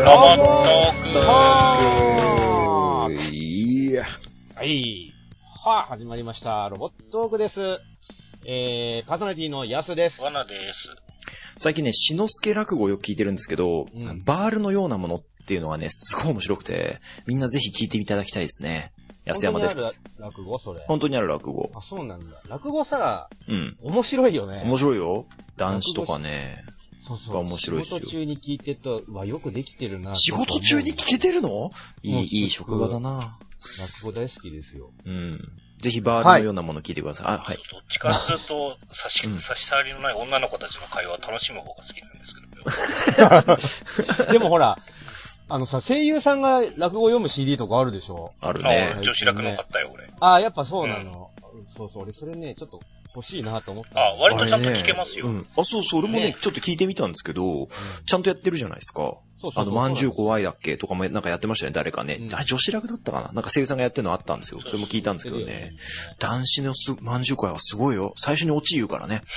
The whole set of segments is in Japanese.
ロボットはークいや。はい。はあ、始まりました。ロボットークです。えー、パーソナリティのヤスです。罠です。最近ね、しのすけ落語をよく聞いてるんですけど、うんバールのようなものっていうのはね、すごい面白くて、みんなぜひ聞いていただきたいですね。安山です。本当にある落語それ。本当にある落語。あ、そうなんだ。落語さ、うん。面白いよね。面白いよ。男子とかね。そうそう。が面白いっすよ仕事中に聞いてると、うわ、よくできてるな。仕事中に聞けてるの？いい、いい職場だな。落語大好きですよ。うん。ぜひバールのようなもの聞いてください。あ、はい。どっちかっつうと、差し、うん差し障りのない女の子たちの会話を楽しむ方が好きなんですけど。でもほら、あのさ、声優さんが落語読む CD とかあるでしょ？あるあ、ね俺。女子楽の買ったよ、俺。ああ、やっぱそうなの。そうそう、俺それね、ちょっと欲しいなと思った。あ、割とちゃんと聞けますよ。うん。あ、そうそう、俺もねね、ちょっと聞いてみたんですけど、うんちゃんとやってるじゃないですか。そうそうそうあの、まんじゅう怖いだっけとかもなんかやってましたね、誰かね。うんあ、女子楽だったかななんか声優さんがやってるのあったんですよ。それも聞いたんですけどね。男子のす、まんじゅう怖いはすごいよ。最初にオチ言うからね。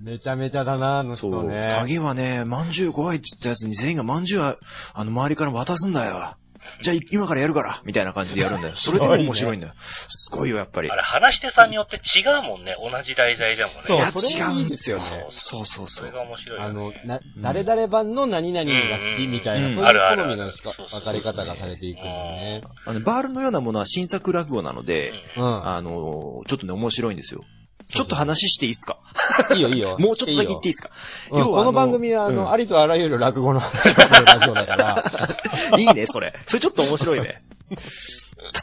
めちゃめちゃだな、あのそう。人ね。下げはね、まんじゅう怖いって言ったやつに全員がまんじゅうは、あの、周りから渡すんだよ。じゃあ、今からやるからみたいな感じでやるんだよ。それでも面白いんだよ。すごいよ、やっぱり。あれ、話し手さんによって違うもんね、同じ題材でもね。そういや、違うんですよねそうそうそそれう。が面白い。あの、な、誰々版の何々が好きみたいな、うんそういうあるある好みのしか分かり方がされていくんだよね。あの、バールのようなものは新作落語なので、うんうん。あの、ちょっとね、面白いんですよ。ちょっと話していいですか？いいよいいよ。もうちょっとだけ言っていいいですか？いようんこの番組は、あの、ありとあらゆる落語の話をするラジオだから。うん いいね、それ。それちょっと面白いね。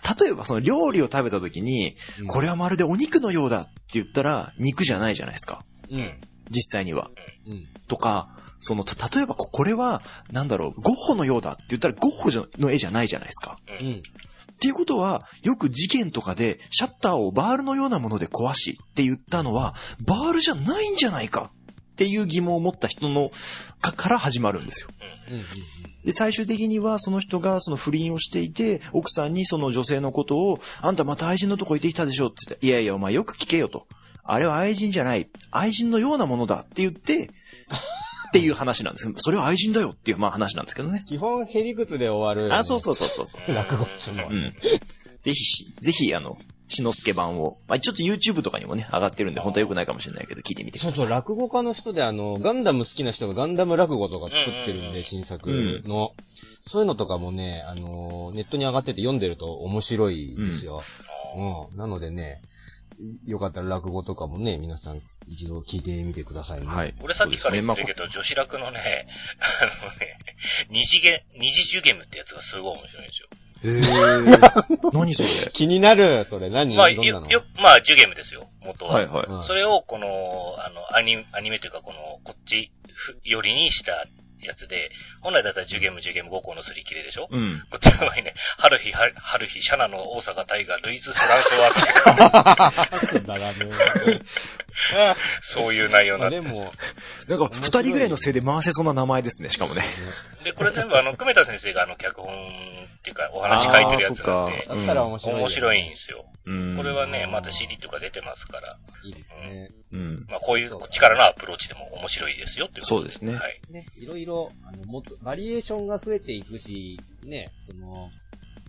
た、例えばその料理を食べた時に、これはまるでお肉のようだって言ったら、肉じゃないじゃないですか。うん。実際には。うん。とか、その、た、例えばここれは、なんだろう、ゴッホのようだって言ったらゴッホの絵じゃないじゃないですか。うん。うん。っていうことは、よく事件とかで、シャッターをバールのようなもので壊しって言ったのは、バールじゃないんじゃないかっていう疑問を持った人の、か、から始まるんですよ。うん。で、最終的にはその人がその不倫をしていて、奥さんにその女性のことを、あんたまた愛人のとこ行ってきたでしょって言って、いやいや、お前よく聞けよと。あれは愛人じゃない。愛人のようなものだって言って、っていう話なんです。それは愛人だよっていう、まあ話なんですけどね。基本、へりくつで終わる。あ、そうそうそうそうそう。落語っつうのはう。ん。ぜひし、ぜひ、あの、しのすけ版を、まあ、ちょっと YouTube とかにもね、上がってるんで、本当は良くないかもしれないけど、聞いてみてください。そうそう、落語家の人であの、ガンダム好きな人がガンダム落語とか作ってるんで、うんうんうん新作の。そういうのとかもね、あの、ネットに上がってて読んでると面白いですよ。うん。なのでね、よかったら落語とかもね、皆さん一度聞いてみてくださいね。はい。俺さっきから言ってるけど。ど、女子楽のね、あのね、二次元、二次受ゲームってやつがすごい面白いんですよ。へー。何それ？気になる、それ何？まあ、よ、よ、まあ、受ゲームですよ、元は。はいはい。うんそれを、この、あの、アニ、アニメというか、この、こっち、ふよりにしたやつで、本来だったら10ゲーム10ゲーム5個のすり切れでしょ、うん。こっちの場合ね、春日、春春日、シャナの大阪大河、ルイズ・フランソワーズ だらね。そういう内容にまなってあでも、なんか、二人ぐらいのせいで回せそうな名前ですね、しかもね。で、これ全部あの、久米田先生があの、脚本っていうか、お話書いてるやつなんでっ、だったら面白いよ。面白いんですよ。うん。これはね、また CD とか出てますから、いいですね。うん。まあ、こういう力のアプローチでも面白いですよっていうことそうですねはい。ね、いろいろ、あの、もっと、バリエーションが増えていくし、ね、その、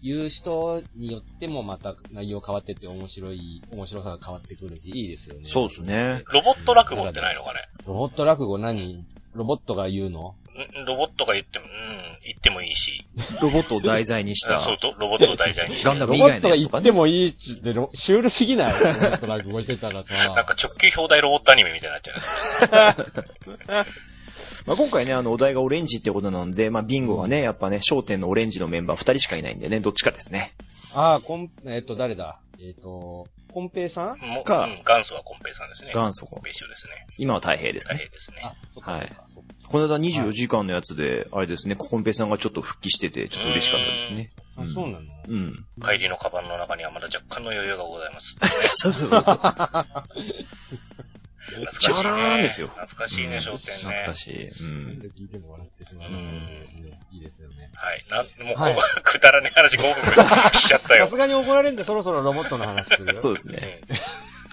言う人によってもまた内容変わってって面白い、面白さが変わってくるし、いいですよね。そうですね。ロボット落語ってないのかねロボット落語何？ロボットが言うの？んロボットが言っても、うん、言ってもいいし、ロボットを題材にした。そうと、ロボットを題材にして。ガンダム以ロボットが言ってもいいっつって、ロシュールすぎない？ロボット落語してたらなんさ。か直球表題ロボットアニメみたいになっちゃうね。まあ、今回ね、あの、お題がオレンジってことなんで、まあ、ビンゴはね、やっぱね、焦点のオレンジのメンバー二人しかいないんでね、どっちかですね。ああ、コン、えっ、と、誰だ？えっ、と、コンペイさん？かうん、元祖はコンペイさんですね。元祖コンペイ師匠ですね。今は太平ですね。大変ですね。あ、そっかはい。この間24時間のやつで、あれですね、ココンペイさんがちょっと復帰してて、ちょっと嬉しかったですね。あ、そうなの？うん。帰りのカバンの中にはまだ若干の余裕がございます。そうそうそう。懐かしいチャラー。ですよ懐かしいね、商店ね。懐かしい。うん。で聞いても笑ってしまう。うんいいですよね。はい。なん、もうこう、はい くだらねえ話5分しちゃったよさす。がに怒られるんでそろそろロボットの話するよ。そうですね。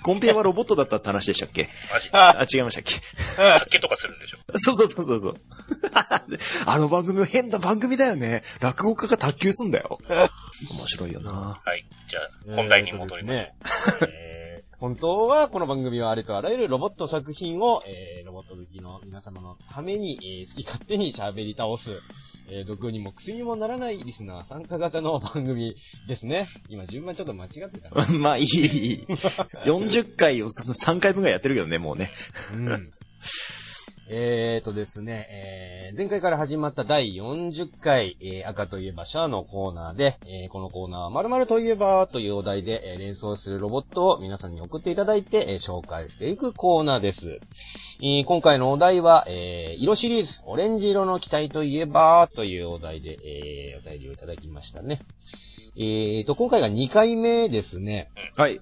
コンペイはロボットだったって話でしたっけ？マジ？あ、違いましたっけ？卓球とかするんでしょ？そうそうそうそうそう。あの番組は変な番組だよね。落語家が卓球すんだよ。面白いよな。はい。じゃあ、本題に戻りましょう。ね。えー本当はこの番組はありとあらゆるロボット作品を、えー、ロボット好きの皆様のために、えー好き勝手に喋り倒す、えー、毒にも薬にもならないリスナー参加型の番組ですね。今順番ちょっと間違ってたな。まあいい、いい。40回を3回分ぐらいやってるけどね、もうね。うん。えーとですね、えー前回から始まった第40回、えー赤といえばシャアのコーナーで、えーこのコーナーは〇〇といえばというお題で、えー連想するロボットを皆さんに送っていただいて、えー紹介していくコーナーです。えー今回のお題は、えー色シリーズ、オレンジ色の機体といえばというお題で、えーお便りをいただきましたね。えーと、今回が2回目ですね。はい。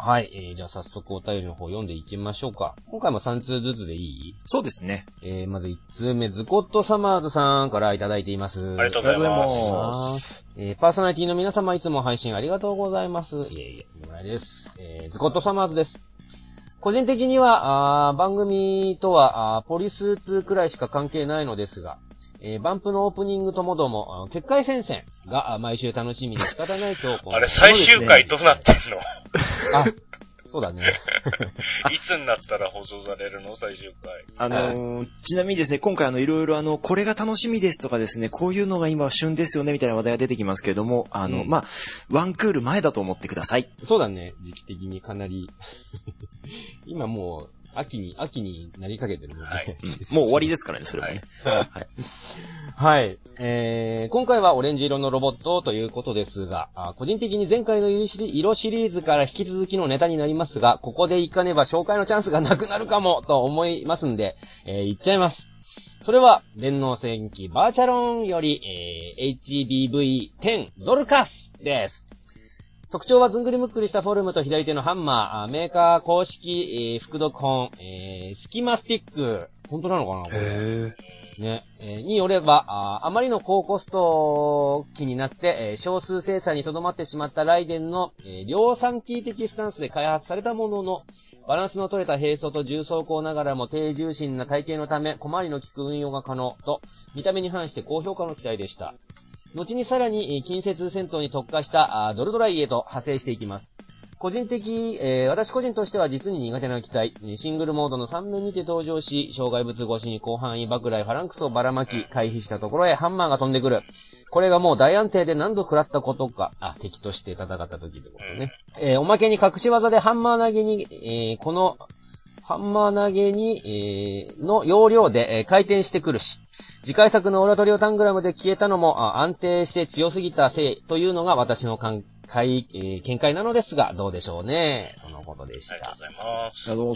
はい。えー、じゃあ早速お便りの方読んでいきましょうか。今回も3通ずつでいい？そうですね。えー、まず1通目、ズコットサマーズさんからいただいています。ありがとうございます。えー、パーソナリティの皆様いつも配信ありがとうございます。いえいえ、とんでもないです。えー、ズコットサマーズです。個人的には、あー番組とはあーポリス2くらいしか関係ないのですが、えー、バンプのオープニングともども、あの結界戦線があ毎週楽しみで仕方ない 今日あれ、最終回どうなってんの？あ、そうだね。いつになったら放送されるの？最終回。あのーちなみにですね、今回あの、いろいろあの、これが楽しみですとかですね、こういうのが今旬ですよね、みたいな話題が出てきますけれども、あの、うんまあ、ワンクール前だと思ってください。そうだね、時期的にかなり。今もう、秋に、秋になりかけてるので、はい もう終わりですからね、それはね。はい。えー、今回はオレンジ色のロボットということですが、あ個人的に前回の色シリ色シリーズから引き続きのネタになりますが、ここで行かねば紹介のチャンスがなくなるかもと思いますんで、えー、行っちゃいます。それは、電脳戦記バーチャロンより、えー、HBV10 ドルカスです。特徴はずんぐりむっくりしたフォルムと左手のハンマー、あメーカー公式、えー、副読本、えー、スキマスティック。本当なのかなこれ。へね、えーによれば、あーあまりの高コスト機になって、えー少数生産にとどまってしまったライデンの、えー量産機的スタンスで開発されたものの、バランスの取れた並走と重装甲ながらも低重心な体型のため、小回りの利く運用が可能と、見た目に反して高評価の機体でした。後にさらに、えー近接戦闘に特化したドルドライへと派生していきます。個人的、えー私個人としては実に苦手な機体、えーシングルモードの3面にて登場し、障害物越しに広範囲爆雷ファランクスをばらまき、回避したところへハンマーが飛んでくる。これがもう大安定で何度食らったことか、あ、敵として戦った時ってことね。えーおまけに隠し技でハンマー投げに、えーこの、ハンマー投げに、えーの要領で、えー回転してくるし、次回作のオラトリオタングラムで消えたのもあ安定して強すぎたせいというのが私の感解、えー見解なのですが、どうでしょうね。とのことでしたありがとう。ございます。あの、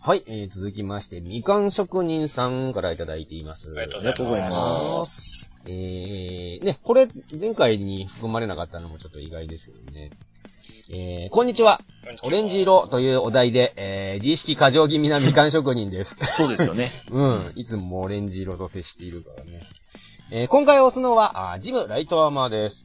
はい、えー続きまして、みかん職人さんからいただいています。ありがとうございごます。えー、ね、これ、前回に含まれなかったのもちょっと意外ですけどね。えー、こんにちは。オレンジ色というお題で、えー、自意識過剰気味なみかん職人です。そうですよね。うん。いつもオレンジ色と接しているからね。えー今回推すのは、あージムライトアーマーです。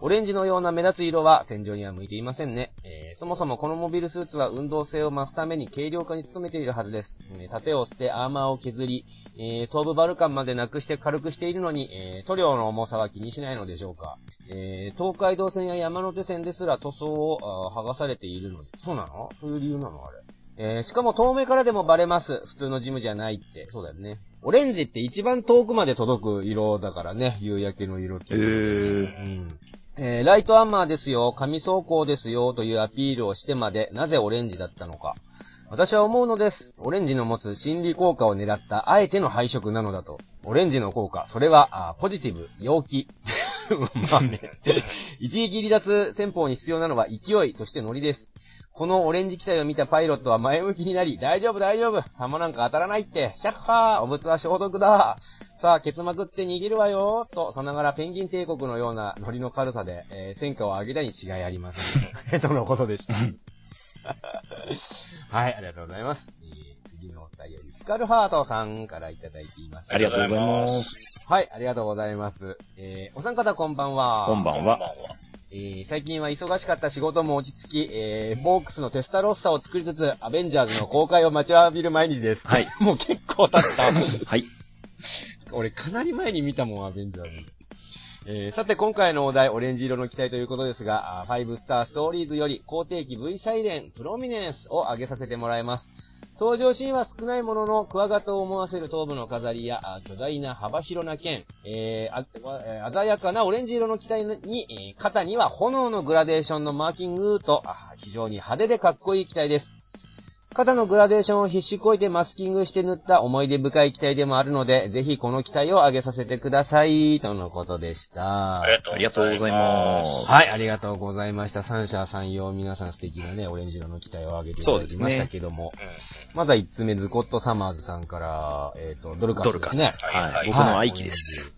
オレンジのような目立つ色は戦場には向いていませんね。えーそもそもこのモビルスーツは運動性を増すために軽量化に努めているはずです。えー盾を捨てアーマーを削り、えー頭部バルカンまでなくして軽くしているのに、えー塗料の重さは気にしないのでしょうか。えー東海道線や山手線ですら塗装を剥がされているのに。そうなの？そういう理由なの？あれ。えーしかも遠目からでもバレます。普通のジムじゃないって。そうだよね。オレンジって一番遠くまで届く色だからね。夕焼けの色って。へー。うん。えーライトアンマーですよ、紙装甲ですよ、というアピールをしてまで、なぜオレンジだったのか。私は思うのです。オレンジの持つ心理効果を狙った、あえての配色なのだと。オレンジの効果、それは、あポジティブ、陽気。まあね。一撃離脱戦法に必要なのは勢い、そしてノリです。このオレンジ機体を見たパイロットは前向きになり、大丈夫大丈夫弾なんか当たらないって、100%お物は消毒ださあ、ケツまくって逃げるわよと、さながらペンギン帝国のようなノリの軽さで、えー戦果を上げたに違いありません。とのことでした。はい、ありがとうございます。スカルハートさんからいただいています。ありがとうございます。はい、ありがとうございます。えーお三方こんばんは。こんばんは。えー最近は忙しかった仕事も落ち着き、えー、ボークスのテスタロッサを作りつつ、アベンジャーズの公開を待ちわびる毎日です。はい。もう結構経った。はい。俺かなり前に見たもん、アベンジャーズ。えー、さて今回のお題、オレンジ色の機体ということですが、5スターストーリーズより、後定期 V サイレン、プロミネンスを上げさせてもらいます。登場シーンは少ないものの、クワガタを思わせる頭部の飾りや、巨大な幅広な剣、えー、鮮やかなオレンジ色の機体に、肩には炎のグラデーションのマーキングと、非常に派手でかっこいい機体です。肩のグラデーションを必死こいてマスキングして塗った思い出深い機体でもあるので、ぜひこの機体を上げさせてください、とのことでした。ありがとうございます。はい、ありがとうございました。三者三様、皆さん素敵なね、オレンジ色の機体を上げていただきましたけども。ね、まずは一つ目、ズコットサマーズさんから、えっ、ー、と、ドルカスですね。はい、僕の愛機です。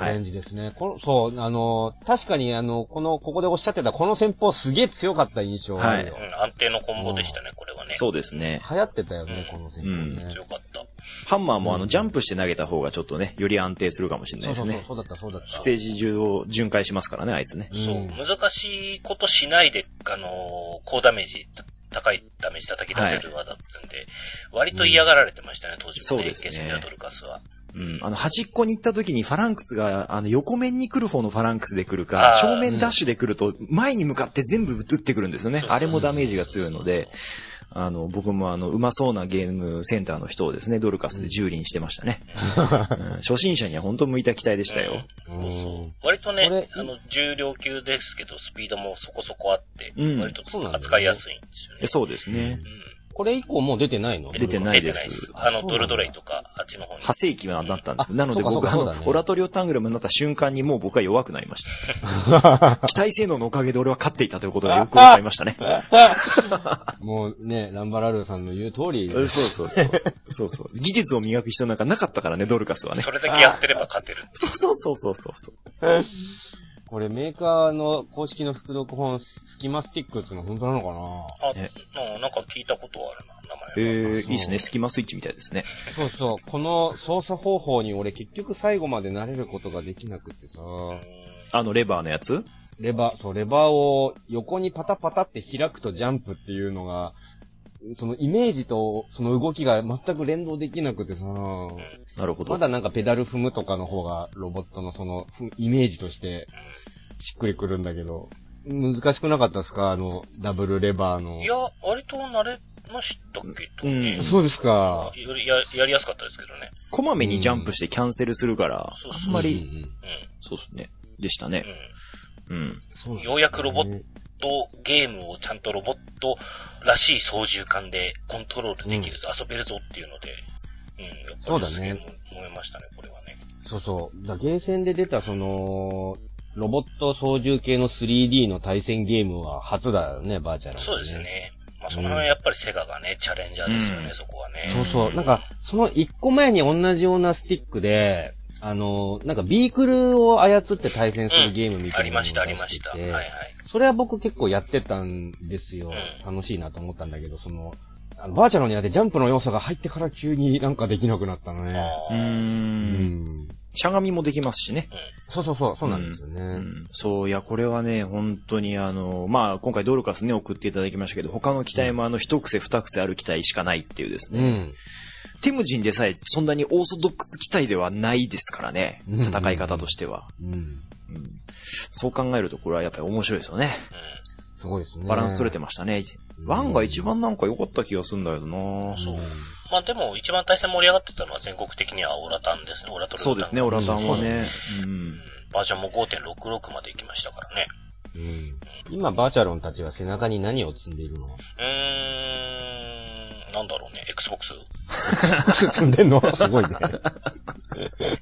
オレンジですね。はい、こそう、あの、確かにあの、この、ここでおっしゃってたこの戦法すげえ強かった印象があるよ。はい、うん、安定のコンボでしたね、これはね。そうですね。流行ってたよね、この戦法ね、うん。強かった。ハンマーもあの、ジャンプして投げた方がちょっとね、より安定するかもしれないですね。そうそうそう、そうだった、そうだった。ステージ中を巡回しますからね、あいつね。そう、難しいことしないで、あの高ダメージ、高いダメージ叩き出せる技だったんで、はい、割と嫌がられてましたね、当時もね、そうですねゲスミアドルカスは。うん。あの、端っこに行った時にファランクスが、あの、横面に来る方のファランクスで来るか、正面ダッシュで来ると、前に向かって全部撃ってくるんですよね。あれもダメージが強いので、あの、僕もあの、うまそうなゲームセンターの人をですね、ドルカスで蹂躙してましたね。うん、初心者には本当向いた機体でしたよ。うん、そうそう。割とね、あの、重量級ですけど、スピードもそこそこあって、うん、割と扱いやすいんですよね。そうですね。うんこれ以降もう出てないの？出てないです。あの、ドルドレイとか、あっちの方に。派生期はなったんです。なので僕は、ね、オラトリオタングラムになった瞬間にもう僕は弱くなりました。機体性能のおかげで俺は勝っていたということがよくわかりましたね。もうね、ランバラルーさんの言う通り。そうそうそう。そうそう。技術を磨く必要なんかなかったからね、ドルカスはね。それだけやってれば勝てる。そうそうそうそうそう。これメーカーの公式の副読本、スキマスティックっていうのは本当なのかな？あ、ね、なんか聞いたことあるな、名前。えー、いいですね。スキマスイッチみたいですね。そうそう。この操作方法に俺結局最後まで慣れることができなくてさ。あのレバーのやつ？レバー、そう、レバーを横にパタパタって開くとジャンプっていうのが、そのイメージとその動きが全く連動できなくてさ。なるほど。まだなんかペダル踏むとかの方がロボットのそのイメージとしてしっくりくるんだけど、難しくなかったですか？あの、ダブルレバーの。いや、割と慣れましたっけと、ね、うん。そうですか。よりや、やりやすかったですけどね。こまめにジャンプしてキャンセルするから、うん、あんまり、うん、そうですね。でしたね。うん。うん、ようやくロボットゲームをちゃんとロボットらしい操縦感でコントロールできるぞ、遊べるぞっていうので、そうだね。思いましたね、これはね。そうそう。だゲーセンで出たその、ロボット操縦系の 3D の対戦ゲームは初だよね、バーチャル、ね、そうですね。まあ、その辺はやっぱりセガがね、チャレンジャーですよね、うん、そこはね。そうそう。なんか、その一個前に同じようなスティックで、あの、なんかビークルを操って対戦するゲームみたいな、うん、ありました、ありました。はいはい。それは僕結構やってたんですよ。うん、楽しいなと思ったんだけど、その、あのバーチャルにあってジャンプの要素が入ってから急になんかできなくなったのね。うん。しゃがみもできますしね。そうそうそう、そうなんですよね。うん、うん、そう、いや、これはね、本当にあの、まあ、今回ドルカスね、送っていただきましたけど、他の機体もあの、一癖二癖ある機体しかないっていうですね。うん。テムジンでさえ、そんなにオーソドックス機体ではないですからね。戦い方としては。うん。うん、そう考えると、これはやっぱり面白いですよね。すごいですね。バランス取れてましたね。ワンが一番なんか良かった気がするんだけどなそう。まあでも一番対戦盛り上がってたのは全国的にはオラタンですね。オラトルそうですね、オラタンはね。うん。バージョンも5.66まで行きましたからね。うん。今、バーチャロンたちは背中に何を積んでいるの？うーん、なんだろうね、Xbox? Xbox 積んでんの？すごいね。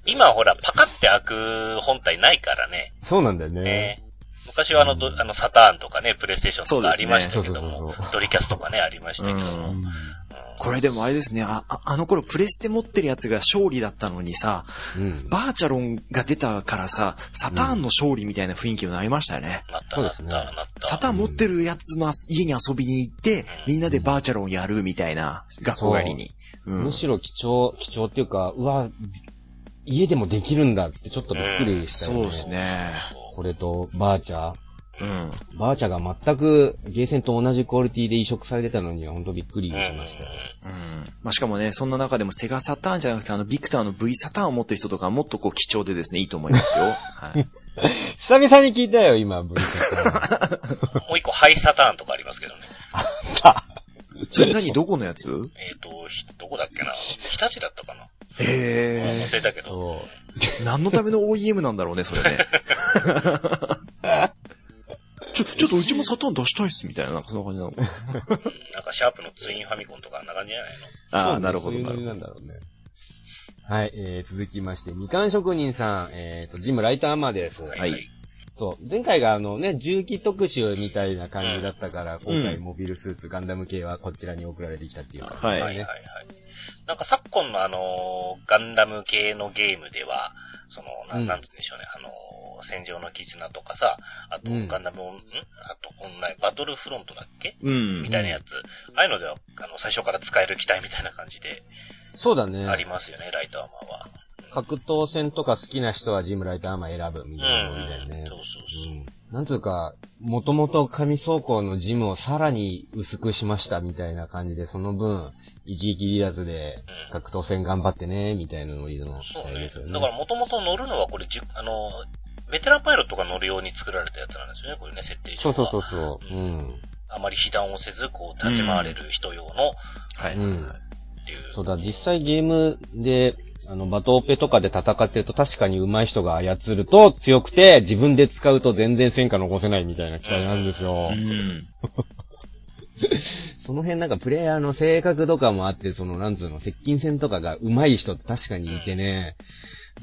今ほら、パカって開く本体ないからね。そうなんだよね。ね昔はあの、うん、あの、サターンとかね、プレイステーションとかありましたけども、ドリキャスとかね、ありましたけども。これでもあれですね、あ、あの頃プレステ持ってるやつが勝利だったのにさ、うん、バーチャロンが出たからさ、サターンの勝利みたいな雰囲気になりましたよね。なった、そうですね。サターン持ってるやつの家に遊びに行って、みんなでバーチャロンやるみたいな、学校帰りに。うん、むしろ貴重、貴重っていうか、うわ、家でもできるんだってちょっとびっくりしたよね。そうですね。これと、バーチャー。うん。バーチャが全くゲーセンと同じクオリティで移植されてたのには本当びっくりしましたよ。ううん。まあ、しかもね、そんな中でもセガサターンじゃなくて、あの、ビクターの V サターンを持ってる人とかはもっとこう貴重でですね、いいと思いますよ。はい。久々に聞いたよ、今、ブリセット。もう一個ハイサターンとかありますけどね。それ何どこのやつ？えっ、と、ひどこだっけな？日立だったかなへ忘れたけど。何のための OEM なんだろうね、それね。ちょ、ちょっとうちもサターン出したいっす、みたいな、なんかそんな感じなの。う んなんかシャープのツインファミコンとかあんな感じじゃないの？う。ああ、なるほど、そういうノリなるほど。なんだろうね。はい、えー、続きまして、みかん職人さん、えーと、ジムライターアーマーです。はいそう。前回があのね、重機特集みたいな感じだったから、今回モビルスーツ、ガンダム系はこちらに送られてきたっていうか、はいはいはいはい。なんか昨今のあのーガンダム系のゲームでは、その、なうんん、なんつうんでしょうね、あのー戦場の絆とかさ、あと、うんガンダムオン、ん？あと、オンライン、バトルフロントだっけ？うんみ。たいなやつ。ああいうのでは、あの、最初から使える機体みたいな感じで、そうだね。ありますよね、ライトアーマーは。格闘戦とか好きな人はジムライターアーマー選ぶみうたいなノリだよん、ね。そうそうそう。うんなんつうか、もともと紙装甲のジムをさらに薄くしましたみたいな感じで、その分、一撃離脱でうん格闘戦頑張ってね、みたいなノリの機そうね体ですよ。ね。だからもともと乗るのはこれじゅ、あの、ベテランパイロットが乗るように作られたやつなんですよね、これね、設定上は。そうそうそうそう。うん。あまり被弾をせず、こう、立ち回れる人用の、はい。うんっていう。そうだ、実際ゲームで、あの、バトオペとかで戦ってると確かに上手い人が操ると強くて、自分で使うと全然戦果残せないみたいな機体なんですよ。うん。その辺なんかプレイヤーの性格とかもあって、その、なんつうの、接近戦とかが上手い人って確かにいてね、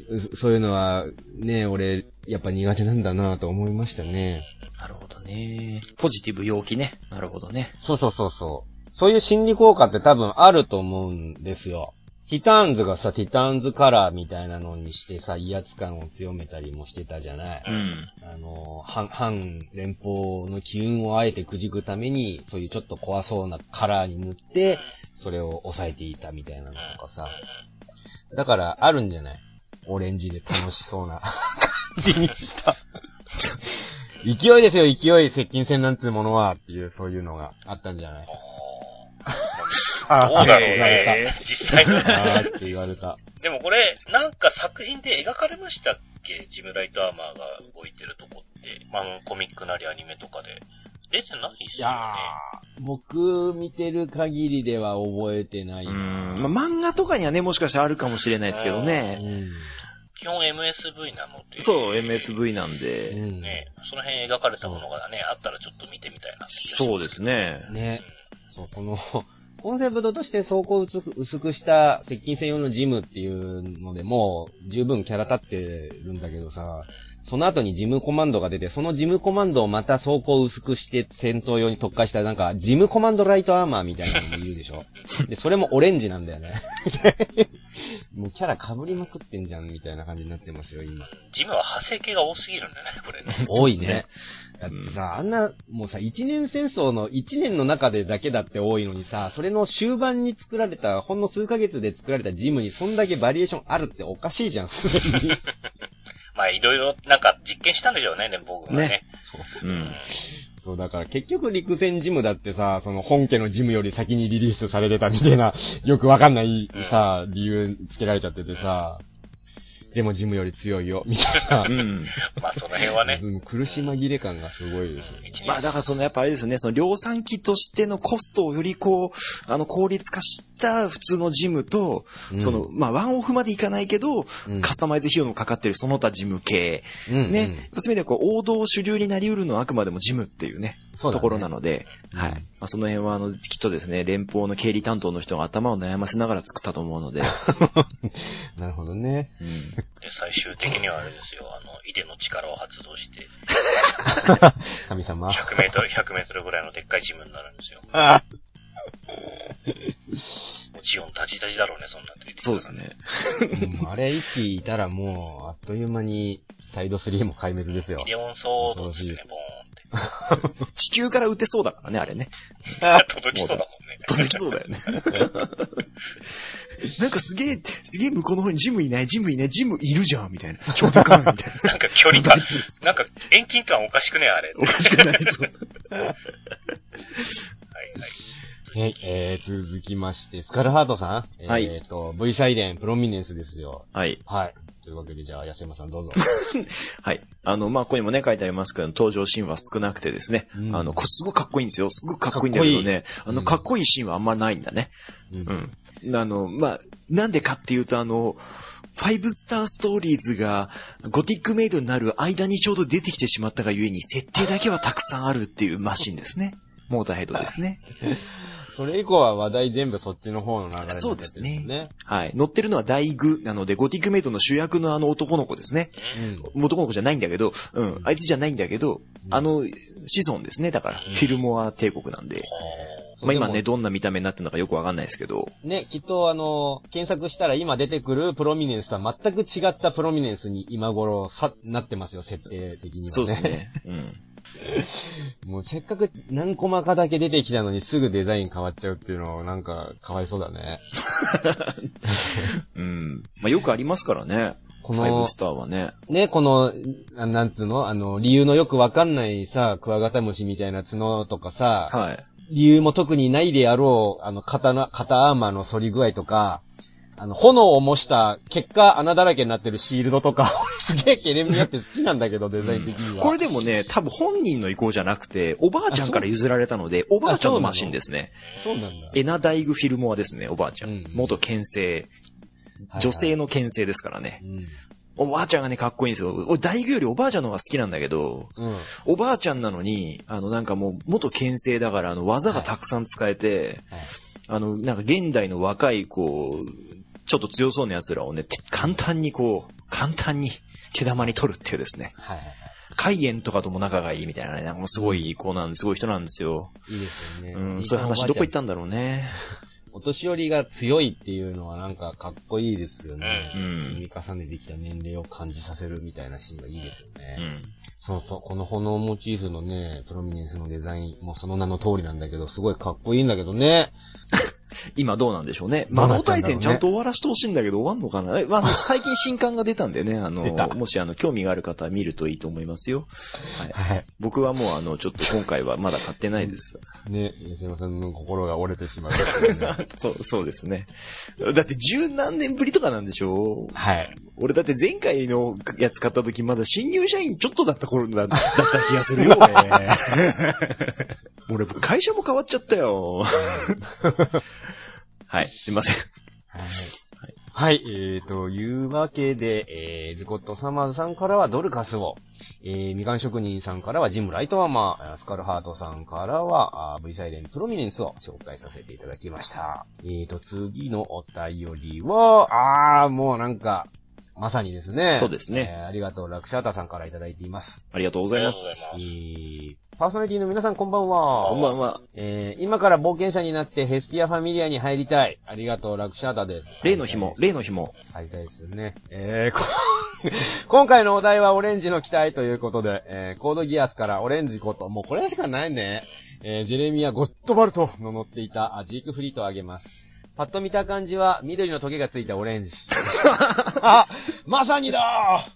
うそういうのは、ね、俺、やっぱ苦手なんだなと思いましたね。なるほどね。ポジティブ陽気ね。なるほどね。そうそうそうそう。そういう心理効果って多分あると思うんですよ。ティターンズがさ、ティターンズカラーみたいなのにしてさ、威圧感を強めたりもしてたじゃない。うん。あの、反、反連邦の機運をあえてくじくために、そういうちょっと怖そうなカラーに塗って、それを抑えていたみたいなのとかさ。だから、あるんじゃない？オレンジで楽しそうな感じにした。勢いですよ、勢い、接近戦なんてものは、っていう、そういうのがあったんじゃない？あど うだろうね。実際の。た。あーって言われた。でもこれ、なんか作品で描かれましたっけ？ジムライトアーマーが動いてるとこって。漫画コミックなりアニメとかで。出てないっすよね。いやー、僕見てる限りでは覚えてないう。まあ、漫画とかにはね、もしかしたらあるかもしれないですけどうね。ん。基本 MSV なので。そう、MSV なんで。うん。ね、その辺描かれたものがね、あったらちょっと見てみたいなそうですますけど。そう、この、コンセプトとして走行薄く薄くした接近専用のジムっていうのでも十分キャラ立ってるんだけどさ、その後にジムコマンドが出て、そのジムコマンドをまた走行薄くして戦闘用に特化したなんか、ジムコマンドライトアーマーみたいなのもいるでしょ？で、それもオレンジなんだよね。もうキャラ被りまくってんじゃんみたいな感じになってますよ、今。ジムは派生系が多すぎるんだよね、これね。多いね。だってさ、あんな、もうさ、一年戦争の一年の中でだけだって多いのにさ、それの終盤に作られた、ほんの数ヶ月で作られたジムにそんだけバリエーションあるっておかしいじゃん、すでに。まあいろいろなんか実験したんでしょうね、連邦軍はね。ねそう。うん。そう、だから結局陸戦ジムだってさ、その本家のジムより先にリリースされてたみたいな、よくわかんないさ、理由つけられちゃっててさ、でもジムより強いよ、みたいな う。ん。まあその辺はね。うん苦し紛れ感がすごいですよ。一年まあだからそのやっぱあれですよね、その量産機としてのコストをよりこう、あの効率化した普通のジムと、うんその、まあワンオフまでいかないけど、うんカスタマイズ費用のかかってるその他ジム系。うんね。そういう意味ではこう王道主流になり得るのはあくまでもジムっていうね、そうだねところなので、うんはい。まあその辺はあの、きっとですね、連邦の経理担当の人が頭を悩ませながら作ったと思うので、なるほどね。うん。で、最終的にはあれですよ、あの、イデの力を発動して、神様。100メートル、100メートルぐらいのでっかいジムになるんですよ。あもうジオンタジタジだろうね、そんなんで。そうですね。うんあれ一機いたらもう、あっという間に、サイド3も壊滅ですよイ。デオンソードっつってね、ボーンって。地球から撃てそうだからね、あれね。届きそうだもんね。届きそうだよね。なんかすげえ、すげえ向こうの方にジムいない、ジムいない、ジムいるじゃん、みたいな。超でかい、みたいな。なんか距離感、なんか遠近感おかしくね、あれ。おかしくなりそう。はいはい。はい、えー、続きまして、スカルハートさん。はいえーと、V サイレン、プロミネンスですよ。はい。はい。というわけで、じゃあ、安山さんどうぞ。はい。あの、まあ、ここにもね、書いてありますけど、登場シーンは少なくてですね。うんあの、こすごくかっこいいんですよ。すごくかっこいいんだけどね。あの、うんかっこいいシーンはあんまないんだね。うんうん。あの、まあ、なんでかっていうと、あの、ファイブスターストーリーズがゴティックメイドになる間にちょうど出てきてしまったがゆえに、設定だけはたくさんあるっていうマシンですね。モーターヘッドですね。それ以降は話題全部そっちの方の流れになっちゃってるそうですねね。はい。乗ってるのは大具なので、ゴティックメイドの主役のあの男の子ですね。うん。男の子じゃないんだけど、うん、あいつじゃないんだけど、うんあの、子孫ですね。だから、うんフィルモア帝国なんで。まあ今ね、どんな見た目になってるのかよくわかんないですけど。ね、きっとあの、検索したら今出てくるプロミネンスとは全く違ったプロミネンスに今頃さ、なってますよ、設定的にはね。そうです。ね。うん。もうせっかく何コマかだけ出てきたのにすぐデザイン変わっちゃうっていうのなんかかわいそうだね。うん。まあよくありますからね。このファイブス、ターはね。ね、この、あなんつうの？あの、理由のよくわかんないさ、クワガタムシみたいな角とかさ、はい。理由も特にないであろう、あの、刀、肩アーマーの反り具合とか、あの、炎を模した、結果穴だらけになってるシールドとか、すげえケレミあって好きなんだけど、デザイン的には。これでもね、多分本人の意向じゃなくて、おばあちゃんから譲られたので、おばあちゃんのマシンですね。そうなんだ。エナダイグフィルモアですね、おばあちゃん。うん元県政。女性の県政ですからね。うん。おばあちゃんがね、かっこいいんですよ。俺、大工よりおばあちゃんの方が好きなんだけど、うん。おばあちゃんなのに、あの、なんかもう、元県政だから、あの、技がたくさん使えて、はい。あの、なんか現代の若い、こう、ちょっと強そうな奴らをね、て簡単にこう、簡単に手玉に取るっていうですね。はいはいは海炎とかとも仲がいいみたいなね、なんかもうすごい子なんで、すごい人なんですよ。い。いいですよね。うん、そういう話どこ行ったんだろうね。お年寄りが強いっていうのはなんかかっこいいですよね。うん積み重ねてきた年齢を感じさせるみたいなシーンがいいですようね。ん。そうそう、この炎モチーフのね、プロミネンスのデザイン、もうその名の通りなんだけど、すごいかっこいいんだけどね。今どうなんでしょうね。魔導っちゃうんだろうね対戦ちゃんと終わらしてほしいんだけど終わんのかなえ、まあ、最近新刊が出たんでね、あのもしあの、興味がある方は見るといいと思いますよ。はい。はい。僕はもうあの、ちょっと今回はまだ買ってないです。ね、すいませんの心が折れてしまった、ね。そう、そうですね。だって十何年ぶりとかなんでしょはい。俺だって前回のやつ買った時まだ新入社員ちょっとだった頃だだった気がするよ、俺。俺、会社も変わっちゃったよ。はい、すいません。はい。はい、えー、というわけで、えー、ズコットサマーズさんからはドルカスを、えー、みかん職人さんからはジムライトマー、スカルハートさんからは、あー V サイレンプロミネンスを紹介させていただきました。えーと、次のお便りは、あー、もうなんか、まさにですね。そうですねえーありがとう、ラクシャータさんからいただいています。ありがとうございます。え。ー、パーソナリティの皆さんこんばんは。こんばんは。えー、今から冒険者になってヘスティアファミリアに入りたい。ありがとう、ラクシャータです。例の紐、例の紐。入りたいですよね。えー、こ 今回のお題はオレンジの機体ということで、えー、コードギアスからオレンジこと、もうこれしかないね。えー、ジェレミア・ゴットバルトの乗っていたあジークフリートをあげます。パッと見た感じは緑のトゲがついたオレンジ。あまさにだ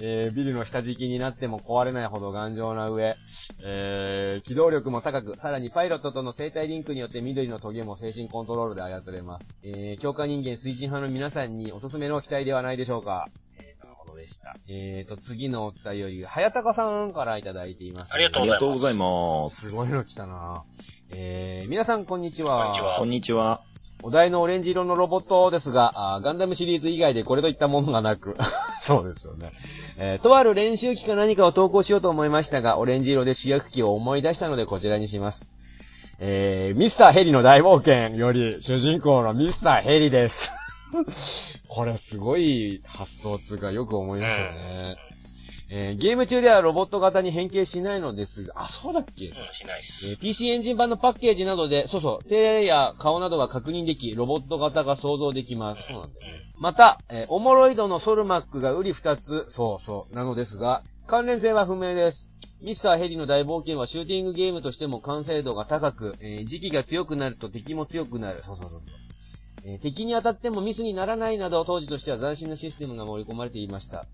えー、ビルの下敷きになっても壊れないほど頑丈な上、えー、機動力も高く、さらにパイロットとの生体リンクによって緑のトゲも精神コントロールで操れます。えー、強化人間推進派の皆さんにおすすめの機体ではないでしょうか。えー、とのことでした。えーと、次のお便り、はやたかさんからいただいています。ありがとうありがとうございます。すごいの来たなえー、皆さんこんにちは。こんにちはこんにちは。お題のオレンジ色のロボットですが、ガンダムシリーズ以外でこれといったものがなく、そうですよね。えーとある練習機か何かを投稿しようと思いましたが、オレンジ色で主役機を思い出したのでこちらにします。えー、ミスターヘリの大冒険より、主人公のミスターヘリです。これすごい発想つうかよく思いましたね。えーゲーム中ではロボット型に変形しないのですが、あ、そうだっけ？うん、しないっえすー。PC エンジン版のパッケージなどで、そうそう、手や顔などが確認でき、ロボット型が想像できます。そうなんだよね。また、えーオモロイドのソルマックが売り二つ、そうそう、なのですが、関連性は不明です。ミスターヘリの大冒険はシューティングゲームとしても完成度が高く、えー時期が強くなると敵も強くなる。そうそうそうそう。えー敵に当たってもミスにならないなど、当時としては斬新なシステムが盛り込まれていました。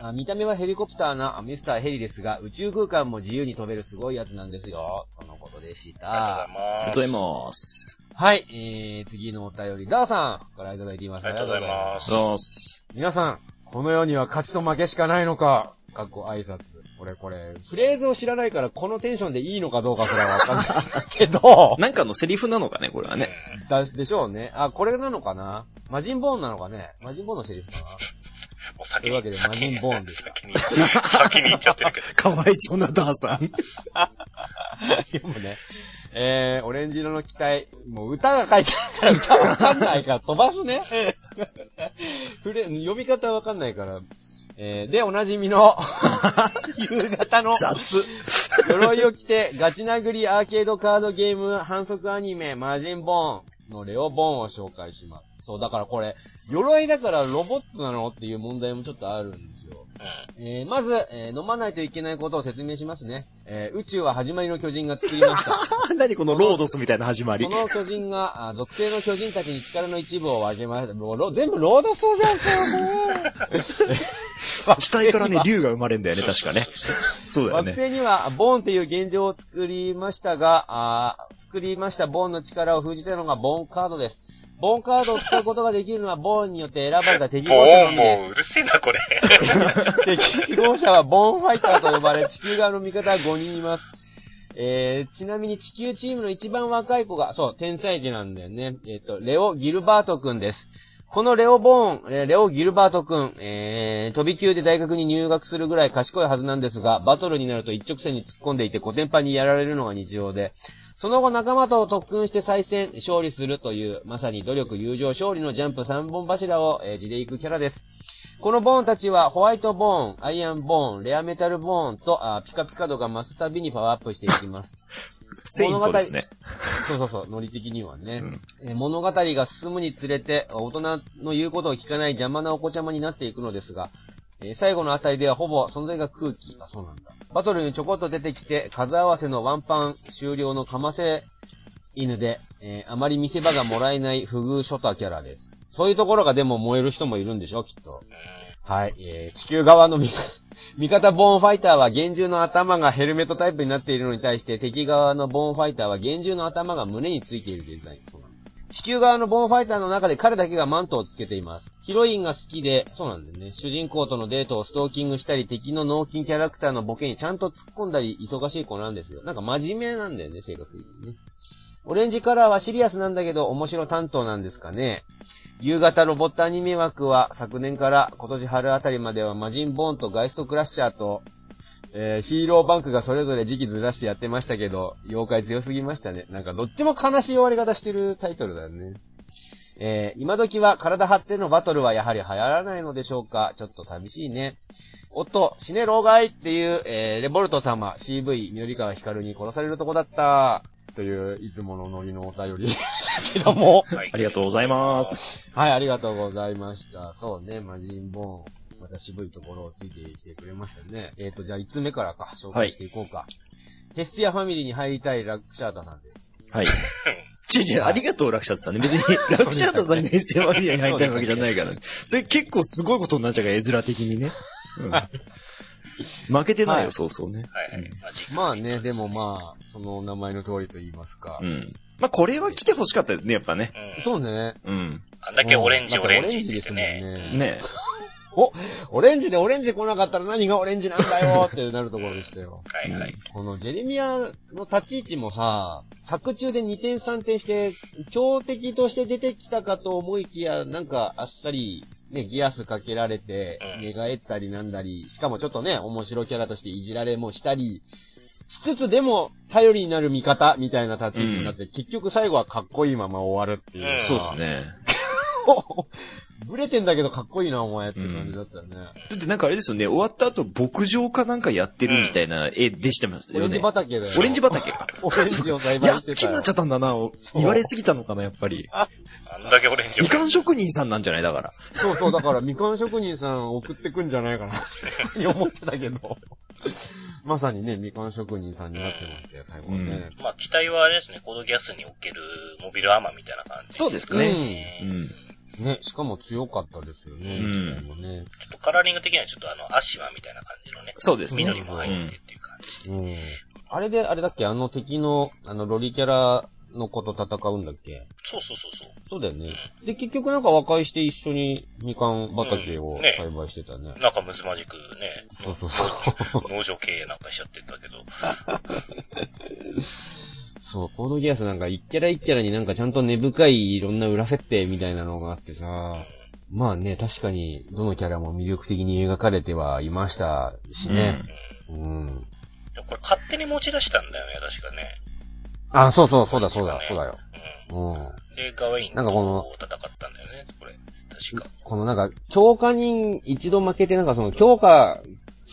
あ見た目はヘリコプターなミスターヘリですが、宇宙空間も自由に飛べるすごいやつなんですよ。とのことでした。ありがとうございます。はい、えー、次のお便り、ダーさんからいただいています。ありがとうございますます。皆さん、この世には勝ちと負けしかないのか、かっこ挨拶。俺これ、フレーズを知らないからこのテンションでいいのかどうかすらわかんないけど、なんかのセリフなのかね、これはね。だでしょうね。あ、これなのかなマジンボーンなのかねマジンボーンのセリフかなもう先に、というわけで先にマジンボーンです、先に、先に言っちゃってるけど。かわいそうなダーさん。でもね、えー、オレンジ色の機体、もう歌が書いてあるから歌わかんないから飛ばすね。フレ、読み方わかんないから。えー、で、おなじみの、夕方の、雑。鎧を着て、ガチ殴りアーケードカードゲーム反則アニメ、マジンボーンのレオボーンを紹介します。そう、だからこれ、鎧だからロボットなのっていう問題もちょっとあるんですよ。うん。えー、まず、えー飲まないといけないことを説明しますね。えー宇宙は始まりの巨人が作りました。何このロードスみたいな始まりそ。の巨人が、あ属性の巨人たちに力の一部を分けました。もうロ全部ロードストじゃんか、もう。死体からね、竜が生まれんだよね、確かね。そうだよ惑ね。星には、ボーンっていう現状を作りましたが、あー作りましたボーンの力を封じたのがボーンカードです。ボーンカードを使うことができるのはボーンによって選ばれた適合ボーン者のみでもううるせえな、これ。す。適合者はボーンファイターと呼ばれ、地球側の味方は5人います。えー、ちなみに地球チームの一番若い子が、そう、天才児なんだよね。えっ、と、レオ・ギルバートくんです。このレオ・ボーン、えーレオ・ギルバートくん、えー、飛び級で大学に入学するぐらい賢いはずなんですが、バトルになると一直線に突っ込んでいて、コテンパンにやられるのが日常で、その後仲間と特訓して再戦、勝利するという、まさに努力、友情、勝利のジャンプ3本柱を、えー地で行くキャラです。このボーンたちは、ホワイトボーン、アイアンボーン、レアメタルボーンと、あーピカピカ度が増すたびにパワーアップしていきます。セイントですね。そうそうそう、ノリ的にはね。うんえー物語が進むにつれて、大人の言うことを聞かない邪魔なお子ちゃまになっていくのですが、えー最後のあたりではほぼ存在が空気。あ、そうなんだ。バトルにちょこっと出てきて、数合わせのワンパン終了のかませ犬で、えーあまり見せ場がもらえない不遇ショタキャラです。そういうところがでも燃える人もいるんでしょ、きっと。はい、えー地球側の味方、味方ボーンファイターは厳重の頭がヘルメットタイプになっているのに対して、敵側のボーンファイターは厳重の頭が胸についているデザイン。地球側のボーンファイターの中で彼だけがマントをつけています。ヒロインが好きで、そうなんだよね。主人公とのデートをストーキングしたり、敵の脳筋キャラクターのボケにちゃんと突っ込んだり、忙しい子なんですよ。なんか真面目なんだよね、性格的にね。オレンジカラーはシリアスなんだけど、面白担当なんですかね。夕方ロボットアニメ枠は昨年から今年春あたりまではマジンボーンとガイストクラッシャーと、えーヒーローバンクがそれぞれ時期ずらしてやってましたけど、妖怪強すぎましたね。なんかどっちも悲しい終わり方してるタイトルだよね。えー今時は体張ってのバトルはやはり流行らないのでしょうかちょっと寂しいね。おっと、死ね老害っていう、えーレボルト様、CV、緑川光に殺されるとこだった。という、いつものノリのお便り でしたけども。はい。ありがとうございます。はい、ありがとうございました。そうね、マジンボーン。また渋いところをついてきてくれましたね。えっ、と、じゃあ1つ目からか、紹介していこうか。ヘスティアファミリーに入りたいラクシャータさんです。はい。ちちありがとう、ラクシャータさんね。別に、ラクシャータさんがエステマリアに入りたいわけじゃないからね。それ結構すごいことになっちゃうから、絵面的にね。うん。負けてないよ、はいそうそうね。はいはい。まあね、でもまあ、その名前の通りと言いますか。うん。まあ、これは来て欲しかったですね、やっぱね。うん。そうね。うん。あんだけオレンジうんオレンジですもんねお、オレンジでオレンジ来なかったら何がオレンジなんだよ ってなるところでしたよ。はいはい。このジェレミアの立ち位置もさ、作中で2点3点して、強敵として出てきたかと思いきや、なんかあっさり、ね、ギアスかけられてう、ん寝返ったりなんだり、しかもちょっとね、面白キャラとしていじられもしたり、しつつでも頼りになる味方みたいな立ち位置になって、結局最後はかっこいいまま終わるっていう。うんそうですね。ブレてんだけどかっこいいな、お前って感じだったよね。だってなんかあれですよね、終わった後、牧場かなんかやってるみたいな絵でしたもんオレンジ畑だよ。オレンジ畑か。オレンジを栽いや、好培してたよきになっちゃ。ったんだな。言われすぎたのかな、やっぱり。あんだけオレンジ。みかん職人さんなんじゃないだから。そうそう、だからみかん職人さん送ってくんじゃないかなって思ってたけど。まさにね、みかん職人さんになってましたよ、最後はね。まあ、機体はあれですね、コードギャスにおけるモビルアーマーみたいな感じ。そうですねね。うん。ね、しかも強かったですよね、うんね。ちょっとカラーリング的にはちょっとあの、アシマみたいな感じのね、そうですね。緑も入ってっていう感じで。うん。あれで、あれだっけあの敵の、あの、ロリキャラの子と戦うんだっけ？そうそうそうそう。そうだよね。で、結局なんか和解して一緒にみかん畑をうんね栽培してたね。仲睦まじくね、そうそうそう。農場経営なんかしちゃってたけど。そう、コードギアスなんか一キャラ一キャラになんかちゃんと根深いいろんな裏設定みたいなのがあってさ、まあね、確かにどのキャラも魅力的に描かれてはいましたしね。うん。でもこれ勝手に持ち出したんだよね、確かね。あ、そうそう、そうだそうだ、そうだよ。うん。うん。で、ガワインなんかこのと戦ったんだよね、これ。確か。このなんか、強化人一度負けてなんかその強化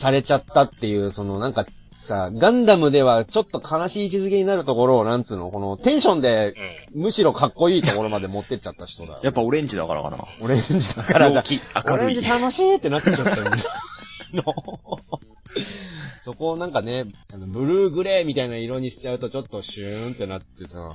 されちゃったっていう、そのなんかさ、ガンダムではちょっと悲しい位置づけになるところを、なんつうの、このテンションでうん。むしろかっこいいところまで持ってっちゃった人だよ。やっぱオレンジだからかな。オレンジだからじゃ陽気、明るいオレンジ。楽しいってなっちゃったよね。そこをなんかね、あのブルーグレーみたいな色にしちゃうとちょっとシューンってなってさ。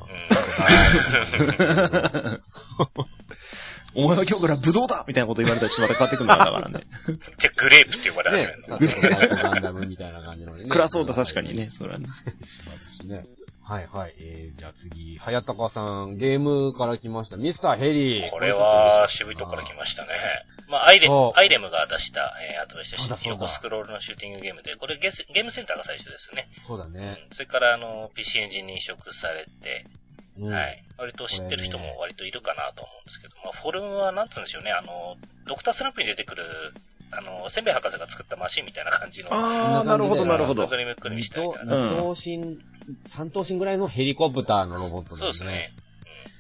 お前は今日からブドウだみたいなこと言われたらちょっとまた変わってくるんだからね。じゃあグレープって呼ばれ始めねるのガン ダムみたいな感じのね。暗そうだ確かにね、それはね。しまったしね。はいはい。えー、じゃあ次、はやたかさん、ゲームから来ました。ミスターヘリー。これは渋いとこから来ましたね。まあ、アイレそうアイレムが出した、えー、発売した横スクロールのシューティングゲームで、これゲスゲームセンターが最初ですね。そうだね。それから、あの、PC エンジンに移植されて、うん。はい。割と知ってる人も割といるかなと思うんですけど、まあ、フォルムはなんつうんでしょうね、あの、ドクタースランプに出てくる、あの、せんべい博士が作ったマシンみたいな感じの、あー、なるほど、なるほどむく。くしたみたい等な。うん等身、三等身ぐらいのヘリコプターのロボットそうですね。。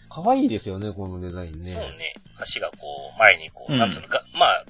可愛いですよね、このデザインね。そうね。足がこう、前にこう、うんなんつうの、が、まあ、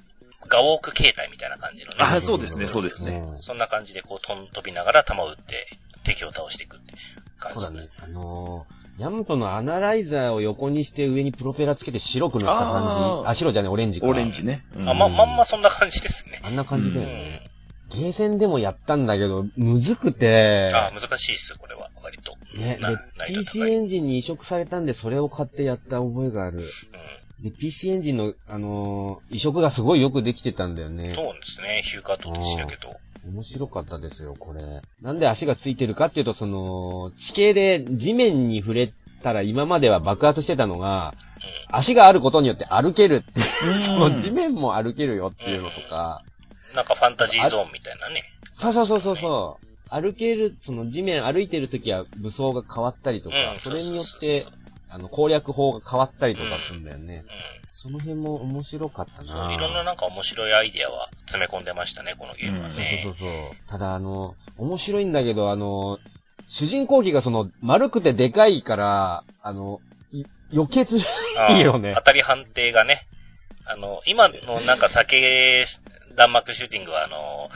ガウォーク形態みたいな感じのね。あそうですねそうですねんそんな感じでこう、飛ん飛びながら弾を撃って、敵を倒していくって感じ。そうだね。あのー、ヤマトのアナライザーを横にして上にプロペラつけて白くなった感じ。あ、白じゃねオレンジか。オレンジね。うんあ、ま、まんまそんな感じですね。あんな感じだようん。ね。ゲーセンでもやったんだけど、むずくて、あ難しいっす、これは、割と。ね、なで、PC エンジンに移植されたんで、それを買ってやった覚えがある。うで、PC エンジンの、あのー移植がすごいよくできてたんだよねん。。そうですね。ヒューカートとしてだけど。面白かったですよ、これ。なんで足がついてるかっていうと、その、地形で地面に触れたら今までは爆発してたのが、足があることによって歩けるっていう、その地面も歩けるよっていうのとか、うん。なんかファンタジーゾーンみたいなね。そうそうそうそうそう。歩ける、その地面歩いてるときは武装が変わったりとか、うんそれによってあの、攻略法が変わったりとかするんだよね。うん。その辺も面白かったそう、な。いろんななんか面白いアイディアは詰め込んでましたね、このゲームはね。そうそうそう。ただあの、面白いんだけど、あの、主人公機がその、丸くてでかいから、あの、い余計いあーいよね当たり判定がね。あの、今のなんか酒弾幕シューティングはあの、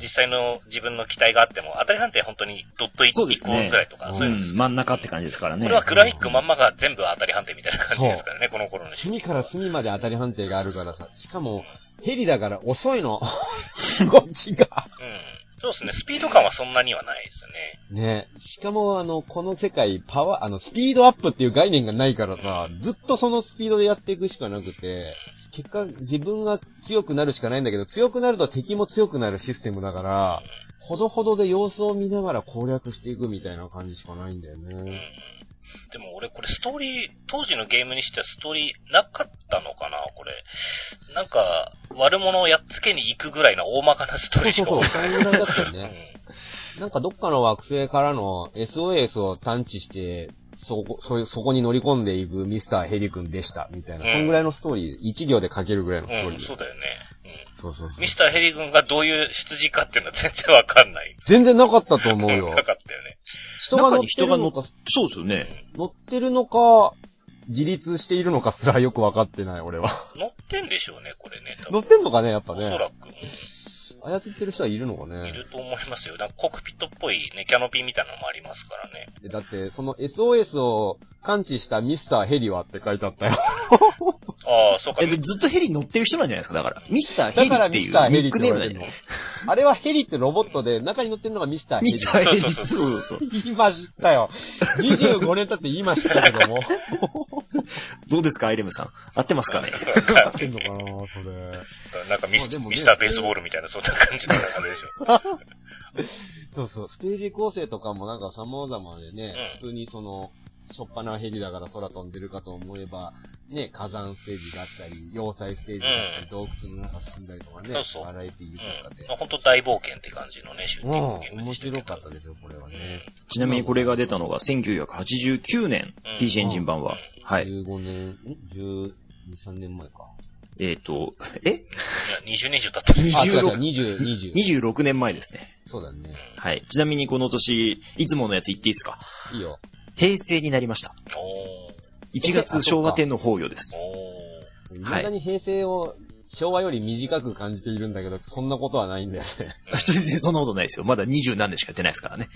実際の自分の機体があっても、当たり判定本当にドット1個ぐらいとか、うんそういうのですうん、真ん中って感じですからね。これはグラフィックまんまが全部当たり判定みたいな感じですからね、この頃のシューティン隅から。隅まで当たり判定があるからさ、しかも、ヘリだから遅いの。動きが。うん。そうですね、スピード感はそんなにはないですよね。ね。しかも、あの、この世界、パワー、あの、スピードアップっていう概念がないからさ、ずっとそのスピードでやっていくしかなくて、結果、自分が強くなるしかないんだけど、強くなると敵も強くなるシステムだから、ほどほどで様子を見ながら攻略していくみたいな感じしかないんだようんね。。でも俺これストーリー、当時のゲームにしてはストーリーなかったのかなこれ。なんか、悪者をやっつけに行くぐらいの大まかなストーリーしそうそうそう、か覚えてないそれぐらいだったようね。ん。なんかどっかの惑星からの SOS を探知して、そこ、そ、そこに乗り込んでいくミスターヘリ君でした、みたいな。うんそんぐらいのストーリー、一行で書けるぐらいのストーうん、リー。そうだよね。そうそうそううん。ミスターヘリ軍がどういう出自かっていうのは全然わかんない。全然なかったと思うよ な。かったよね。人が乗って人が乗っるのか、そうですよね。乗ってるのか、自立しているのかすらよくわかってない、俺は。乗ってんでしょうね、これね。多分乗ってんのかね、やっぱね。おそらく、操ってる人はいるのかいね。ると思いますよ。なんかコックピットっぽいね、キャノピーみたいなのもありますからね。でだって、その SOS を感知したミスターヘリはって書いてあったよ。ああ、そうか。え、でずっとヘリ乗ってる人なんじゃないですか、だから。ミスターヘだからリっていうミスターヘリニックネームなんじゃないあれはヘリってロボットで、中に乗ってるのがミスターヘリミス。ターヘリ。そうそうそうそうそう。今知ったよ。25年経って今知ったけども。どうですか、アイレムさん？合ってますかね？合ってんのかなそれ。なんかミス,、ねミスターベースボールみたいな、そんな感じの中でしょ。そうそう、ステージ構成とかもなんか様々でね、うん普通にその、しょっぱなヘリだから空飛んでるかと思えば、ね、火山ステージがあったり、要塞ステージがあったり、うん洞窟の中進んだりとかね、そうそうバラエティーとかで。うん。本当大冒険って感じのね、シューティングゲーうん、ムで面したけど。白かったですよ、これはね。ちなみにこれが出たのが1989年、うん PC エンジン版は。はい。15年、ん ?12、3年前か。えっ、と、え？いや、20年以上経ってる。あ、違う違う、26 20、20。26年前ですね。そうだね。はい。ちなみにこの年、いつものやつ言っていいですか？いいよ。平成になりました。おー。1月昭和天の法要です。いまだに平成を昭和より短く感じているんだけど、そんなことはないんだよね。それでそんなことないですよ。まだ20何年しかやってないですからね。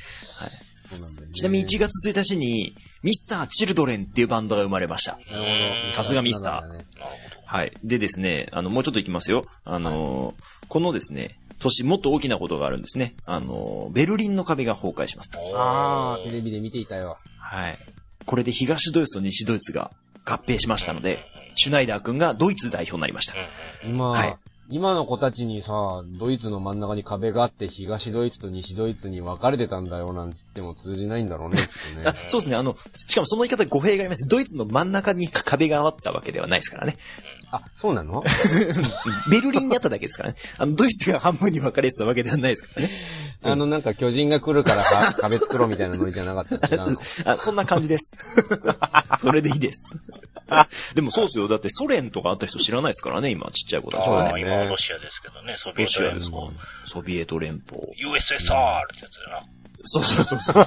そうなんだよね。ちなみに1月1日に、ミスター・チルドレンっていうバンドが生まれました。なるほど。さすがミスターだね。なるほど。はい。でですね、あの、もうちょっといきますよ。あのーこのですね、年もっと大きなことがあるんですね。あのーベルリンの壁が崩壊します。あー、テレビで見ていたよ。はい。これで東ドイツと西ドイツが合併しましたので、シュナイダー君がドイツ代表になりました。今、はい今の子たちにさ、ドイツの真ん中に壁があって、東ドイツと西ドイツに分かれてたんだよなんつっても通じないんだろうね、きっとあね。そうですね。あの、しかもその言い方語弊があります。ドイツの真ん中に壁があったわけではないですからね。あ、そうなの？ベルリンにあっただけですからね。あの、ドイツが半分に分かれてたわけではないですからね。あの、なんか巨人が来るからか 壁作ろうみたいなノリじゃなかった違うの？あそんな感じです。それでいいです。でもそうですよ。だってソ連とかあった人知らないですからね、今、ちっちゃい子たちそうだねはね。今はロシアですけどね、ソビエロシアト連邦。ですか。ソビエト連邦。USSR ってやつだな。そうそうそうそう。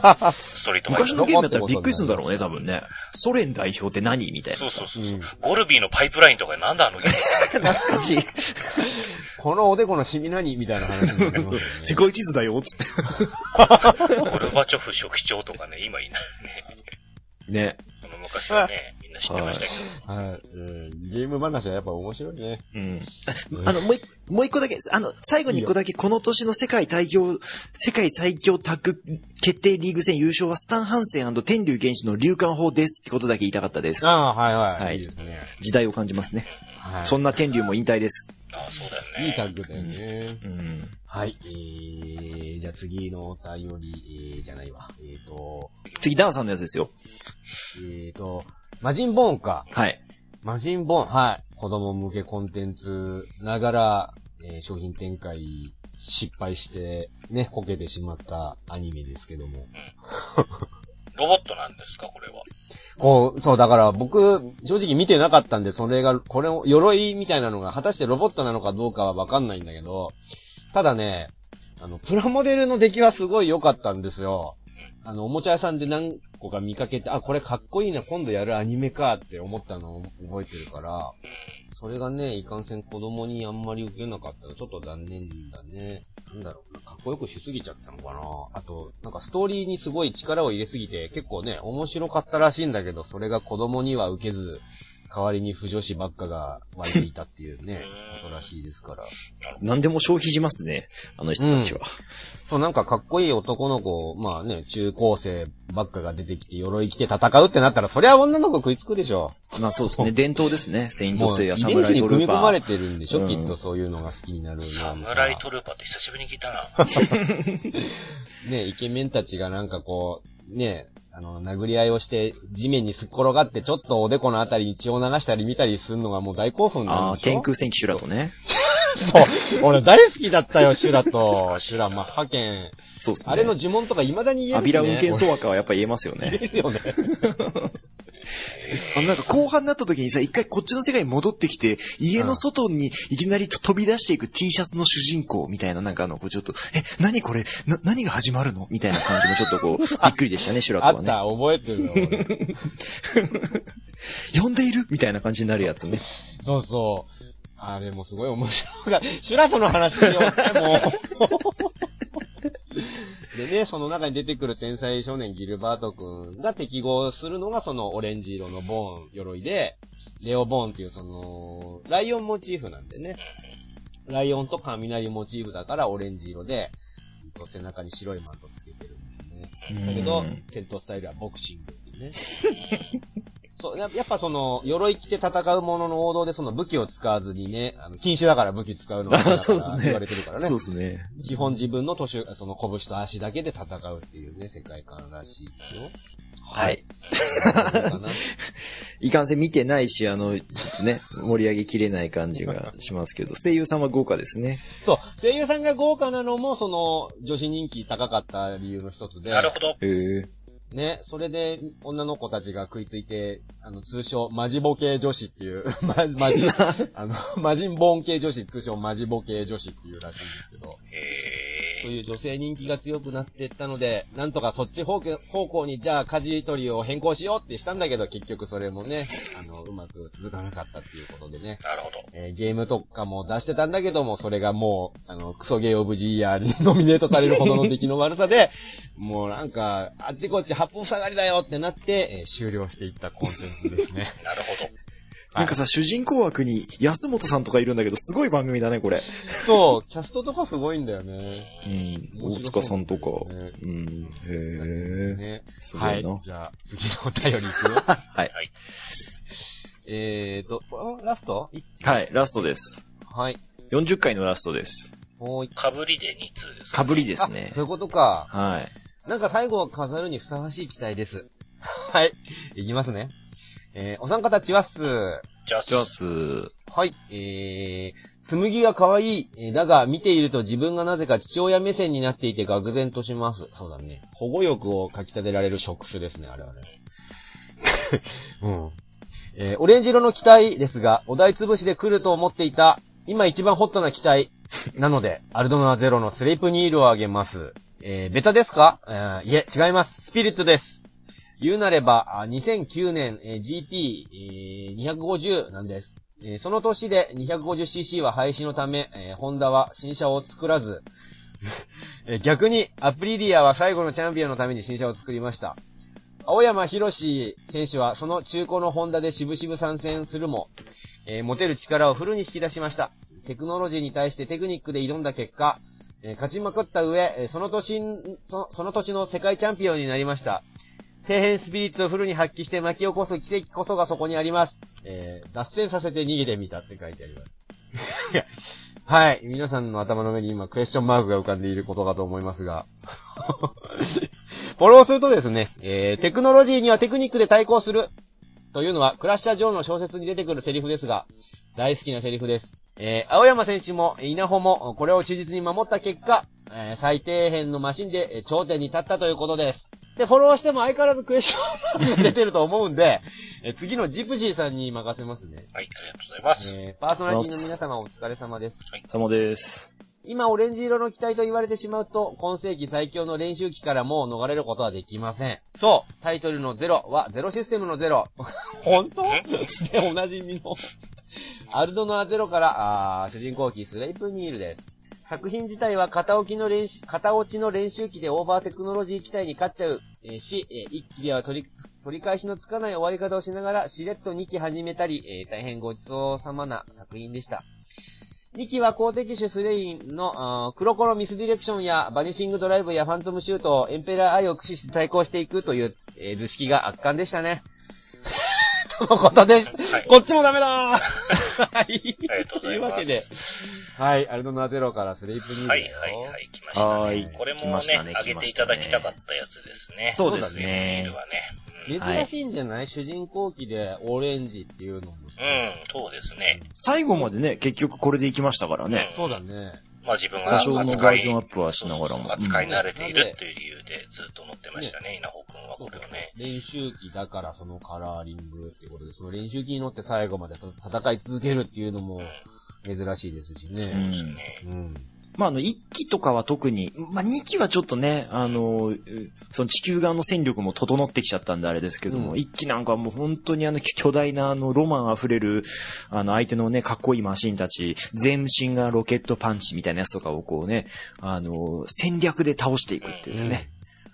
ストリートファイター昔のゲームだったらびっくりするんだろうね、多分ね。ソ連代表って何？みたいな。そうそうそうそう、うんゴルビーのパイプラインとかなんだあのゲーム？懐かしい。このおでこのシミ何？みたいな話になりますよね。世界地図だよ、つって。ゴルバチョフ書記長とかね、今いないね。ね。この昔はね、みんな知ってましたけど。はい、うんゲーム話はやっぱ面白いね。うん。あの、もう一、もう一個だけ、あの、最後に一個だけ、この年の世界最強、世界最強タッグ決定リーグ戦優勝はスタン・ハンセン天竜原始の流感法ですってことだけ言いたかったです。ああ、はいはい。はいいいですね。時代を感じますね。はい。そんな天竜も引退です。ああ、そうだよね。いいタッグだよね。うん。はい。えー、じゃあ次のお便り、えー、じゃないわ。えーと、次、ダーさんのやつですよ。えーと、マジンボーンか。はい。マジンボーン、はい。子供向けコンテンツながら、えー商品展開失敗して、ね、こけてしまったアニメですけども。ロボットなんですか、これは。こう、そう、だから僕、正直見てなかったんで、それが、これを、鎧みたいなのが、果たしてロボットなのかどうかはわかんないんだけど、ただね、あの、プラモデルの出来はすごい良かったんですよ。あの、おもちゃ屋さんで何個か見かけて、あ、これかっこいいな、今度やるアニメかって思ったのを覚えてるから、それがね、いかんせん子供にあんまり受けなかったらちょっと残念だね。なんだろうな、かっこよくしすぎちゃったのかな。あと、なんかストーリーにすごい力を入れすぎて、結構ね、面白かったらしいんだけど、それが子供には受けず、代わりに不女子ばっかが湧いていたっていうね、ことらしいですから。何でも消費しますね。あの人たちは。そう、なんかかっこいい男の子、まあね、中高生ばっかが出てきて、鎧着て戦うってなったら、そりゃ女の子食いつくでしょ。まあそうですね。伝統ですね。セイントもう、セイヤ、遺伝サムラ子に組みイトルーパー。込まれてるんでしょ、うんきっとそういうのが好きになるサなムライトルーパーって久しぶりに聞いたな。ね、イケメンたちがなんかこう、ね、あの、殴り合いをして、地面にすっ転がって、ちょっとおでこのあたりに血を流したり見たりするのがもう大興奮なああ、んでしょ？天空戦記シュラとね。そう。俺大好きだったよ、シュラと。シュラ、マッハ剣。そうですね。あれの呪文とか未だに言えるし、ね。アビラ運転ソワカはやっぱ言えますよね。言えるよね。あのなんか後半になった時にさ、一回こっちの世界に戻ってきて、家の外にいきなり飛び出していく T シャツの主人公みたいな、なんかあの、こうちょっと、え、何これ？な、何が始まるの？みたいな感じもちょっとこう、びっくりでしたね、シュラとはね。あった、覚えてるよ、俺 呼んでいる？みたいな感じになるやつね。そうそう。あれもすごい面白い。シュラとの話しようね、もう。でね、その中に出てくる天才少年ギルバート君が適合するのがそのオレンジ色のボーン鎧で、レオボーンっていうその、ライオンモチーフなんでね。ライオンと雷モチーフだからオレンジ色で、背中に白いマントつけてるんだよね。だけどうん、戦闘スタイルはボクシングっていうね。そう、ややっぱその、鎧着て戦うものの王道でその武器を使わずにね、あの、禁止だから武器使うのがそうですね言われてるからね。そうですね。基本自分の年、その拳と足だけで戦うっていうね、世界観らしいですよ。はい。いかんせん見てないし、あの、ちょっとね、盛り上げきれない感じがしますけど、声優さんは豪華ですね。そう、声優さんが豪華なのも、その、女子人気高かった理由の一つで。なるほど。へえ。ね、それで、女の子たちが食いついて、あの、通称、マジボ系女子っていう、ま、マジ、あの、マジンボーン系女子、通称マジボ系女子っていうらしいんですけど、へそういう女性人気が強くなっていったので、なんとかそっち方向に、じゃあ、舵取りを変更しようってしたんだけど、結局それもね、あの、うまく続かなかったっていうことでね、ーなるほど。えーゲームとかも出してたんだけども、それがもう、あの、クソゲーオブジーヤーにノミネートされるほどの出来の悪さで、もうなんか、あっちこっち八方下がりだよってなって、えー終了していったコンテンツですね。なるほど。なんかさ、主人公枠に安本さんとかいるんだけど、すごい番組だね、これ。そう、キャストとかすごいんだよね。うん。大塚さんとか。ねうん。へえ。ね。すごはいいな。。じゃあ、次のお便りいくよ。はい。えーと、あラスト？いはい、ラストです。はい。40回のラストです。もう一かぶりで2通です、かぶりであすねそう。いうことか。はい。なんか最後は飾るにふさわしい期待です。はい。いきますね。えー、お三方ちはっす。じゃあ、じゃあ、す、はい。えー、紬が可愛い。えーだが、見ていると自分がなぜか父親目線になっていて愕然とします。そうだね。保護欲をかき立てられる職種ですね、あれはね。うん。えーオレンジ色の機体ですが、お題潰しで来ると思っていた、今一番ホットな機体。なので、アルドナゼロのスレイプニールをあげます。えーベタですか、えーいえ、違います。スピリットです。言うなれば、2009年、GP250 なんです。その年で 250cc は廃止のため、ホンダは新車を作らず、逆にアプリリアは最後のチャンピオンのために新車を作りました。青山博士選手はその中古のホンダで渋々参戦するも、え持てる力をフルに引き出しました。テクノロジーに対してテクニックで挑んだ結果、え勝ちまくった上、その年ん、そその年の世界チャンピオンになりました。底辺スピリッツをフルに発揮して巻き起こす奇跡こそがそこにあります。えー、脱線させて逃げてみたって書いてあります。はい。皆さんの頭の上に今クエスチョンマークが浮かんでいることかと思いますが。フォローするとですね、えー、テクノロジーにはテクニックで対抗する。というのは、クラッシャー・ジョーの小説に出てくるセリフですが、大好きなセリフです。えー、青山選手も、稲穂も、これを忠実に守った結果、えー、最底辺のマシンでえー頂点に立ったということです。で、フォローしても相変わらずクエスチョンマークが出てると思うんで、えー次のジプジーさんに任せますね。はい、ありがとうございます。えー、パーソナリティの皆様お疲れ様です。様です。今、オレンジ色の機体と言われてしまうと、今世紀最強の練習機からもう逃れることはできません。そうタイトルのゼロはゼロシステムのゼロ。本当？で、おなじみの。アルドノアゼロから、あー主人公機スレイプニールです。作品自体は片置きの練習、片落ちの練習機でオーバーテクノロジー機体に勝っちゃう、えし、えー一期では取り、取り返しのつかない終わり方をしながら、しれっと2期始めたり、えー大変ごちそうさまな作品でした。2期は公的種スレインのあー黒コロミスディレクションやバニシングドライブやファントムシュートをエンペラー愛を駆使して対抗していくという、えー図式が圧巻でしたね。とのことです。はい。こっちもダメだーはい。ありがとうございますというわけで、はい、アルドナゼロからスレイプニール。はい、はい、はい、来ましたはいね。これも来ましたね、ねあげていただきたかったやつですね。そうですメねはね。珍しいんじゃない、主人公機でオレンジっていうのも。うん、うん、そうですね。最後までね、結局これで行きましたからね。そうだね。まあ自分が多少の扱いバージョンアップはしながらもそうそうそう扱い慣れているっていう理由でずっと乗ってましたね、稲穂くんはこれをね。練習機だからそのカラーリングっていうことで、その練習機に乗って最後まで戦い続けるっていうのも珍しいですしうね。んそうですね。うん。まあ、あの、1機とかは特に、まあ、2機はちょっとね、あの、うその地球側の戦力も整ってきちゃったんであれですけども、うん1機なんかはもう本当にあの、巨大なあの、ロマン溢れる、あの、相手のね、かっこいいマシンたち、全身がロケットパンチみたいなやつとかをこうね、あの、戦略で倒していくっていうですね。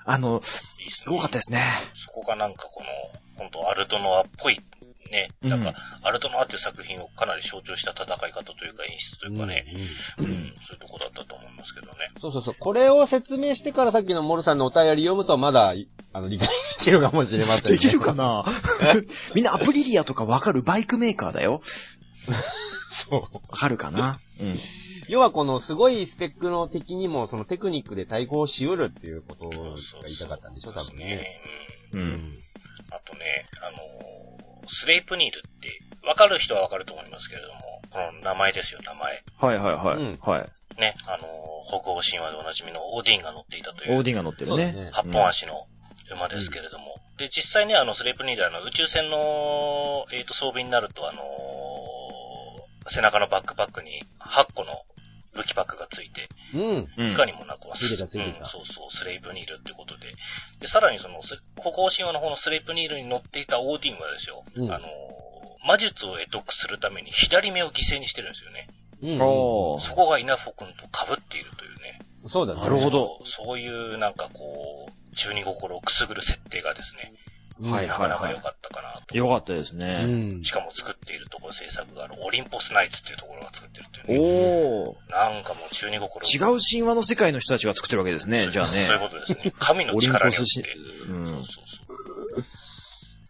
あの、すごかったですね。そこがなんかこの、本当アルドノアっぽい、ね、なんか、アルドノアっていう作品をかなり象徴した戦い方というか演出というかね、うんうん、そういうとこだったと思いますけどね。そうそうそう。これを説明してからさっきのモルさんのお便り読むとまだ、あの、理解できるかもしれませんね。できるかな？みんなアプリリアとかわかる？バイクメーカーだよ。そう。わかるかな？うん。要はこのすごいスペックの敵にもそのテクニックで対抗しうるっていうことが言いたかったんでしょ、多分ね。ね。う。うんん。あとね、あのースレイプニールって、わかる人はわかると思いますけれども、この名前ですよ、名前。はいはいはい。うんはい。ね、あのー北欧神話でおなじみのオーディンが乗っていたという、オーディンが乗ってるね。そうだね。八本足の馬ですけれども、で、実際ね、あの、スレイプニールあの、宇宙船の、えっ、と、装備になると、あのー背中のバックパックに8個の武器パックがついて、うん。うん。いかにもなくはついてたついてたうん、そうそう、スレイプニールってことで。で、さらにその、ス北欧神話の方のスレイプニールに乗っていたオーディンはですよ、うんあのー魔術を得得するために左目を犠牲にしてるんですよね。うん。そこが稲穂くんと被っているというね。そうだね。なるほどそう。いうなんかこう、中二心をくすぐる設定がですね、うんはいなかなか良かったかなと。よかったですうね。ん。しかも作っているところ制作があるオリンポスナイツっていうところが作ってるっていうね。おー。なんかもう中二心違う神話の世界の人たちが作ってるわけですね、じゃあねそう。いうことですね。神のオリン力によっ。ポスしてうんそうそうそう。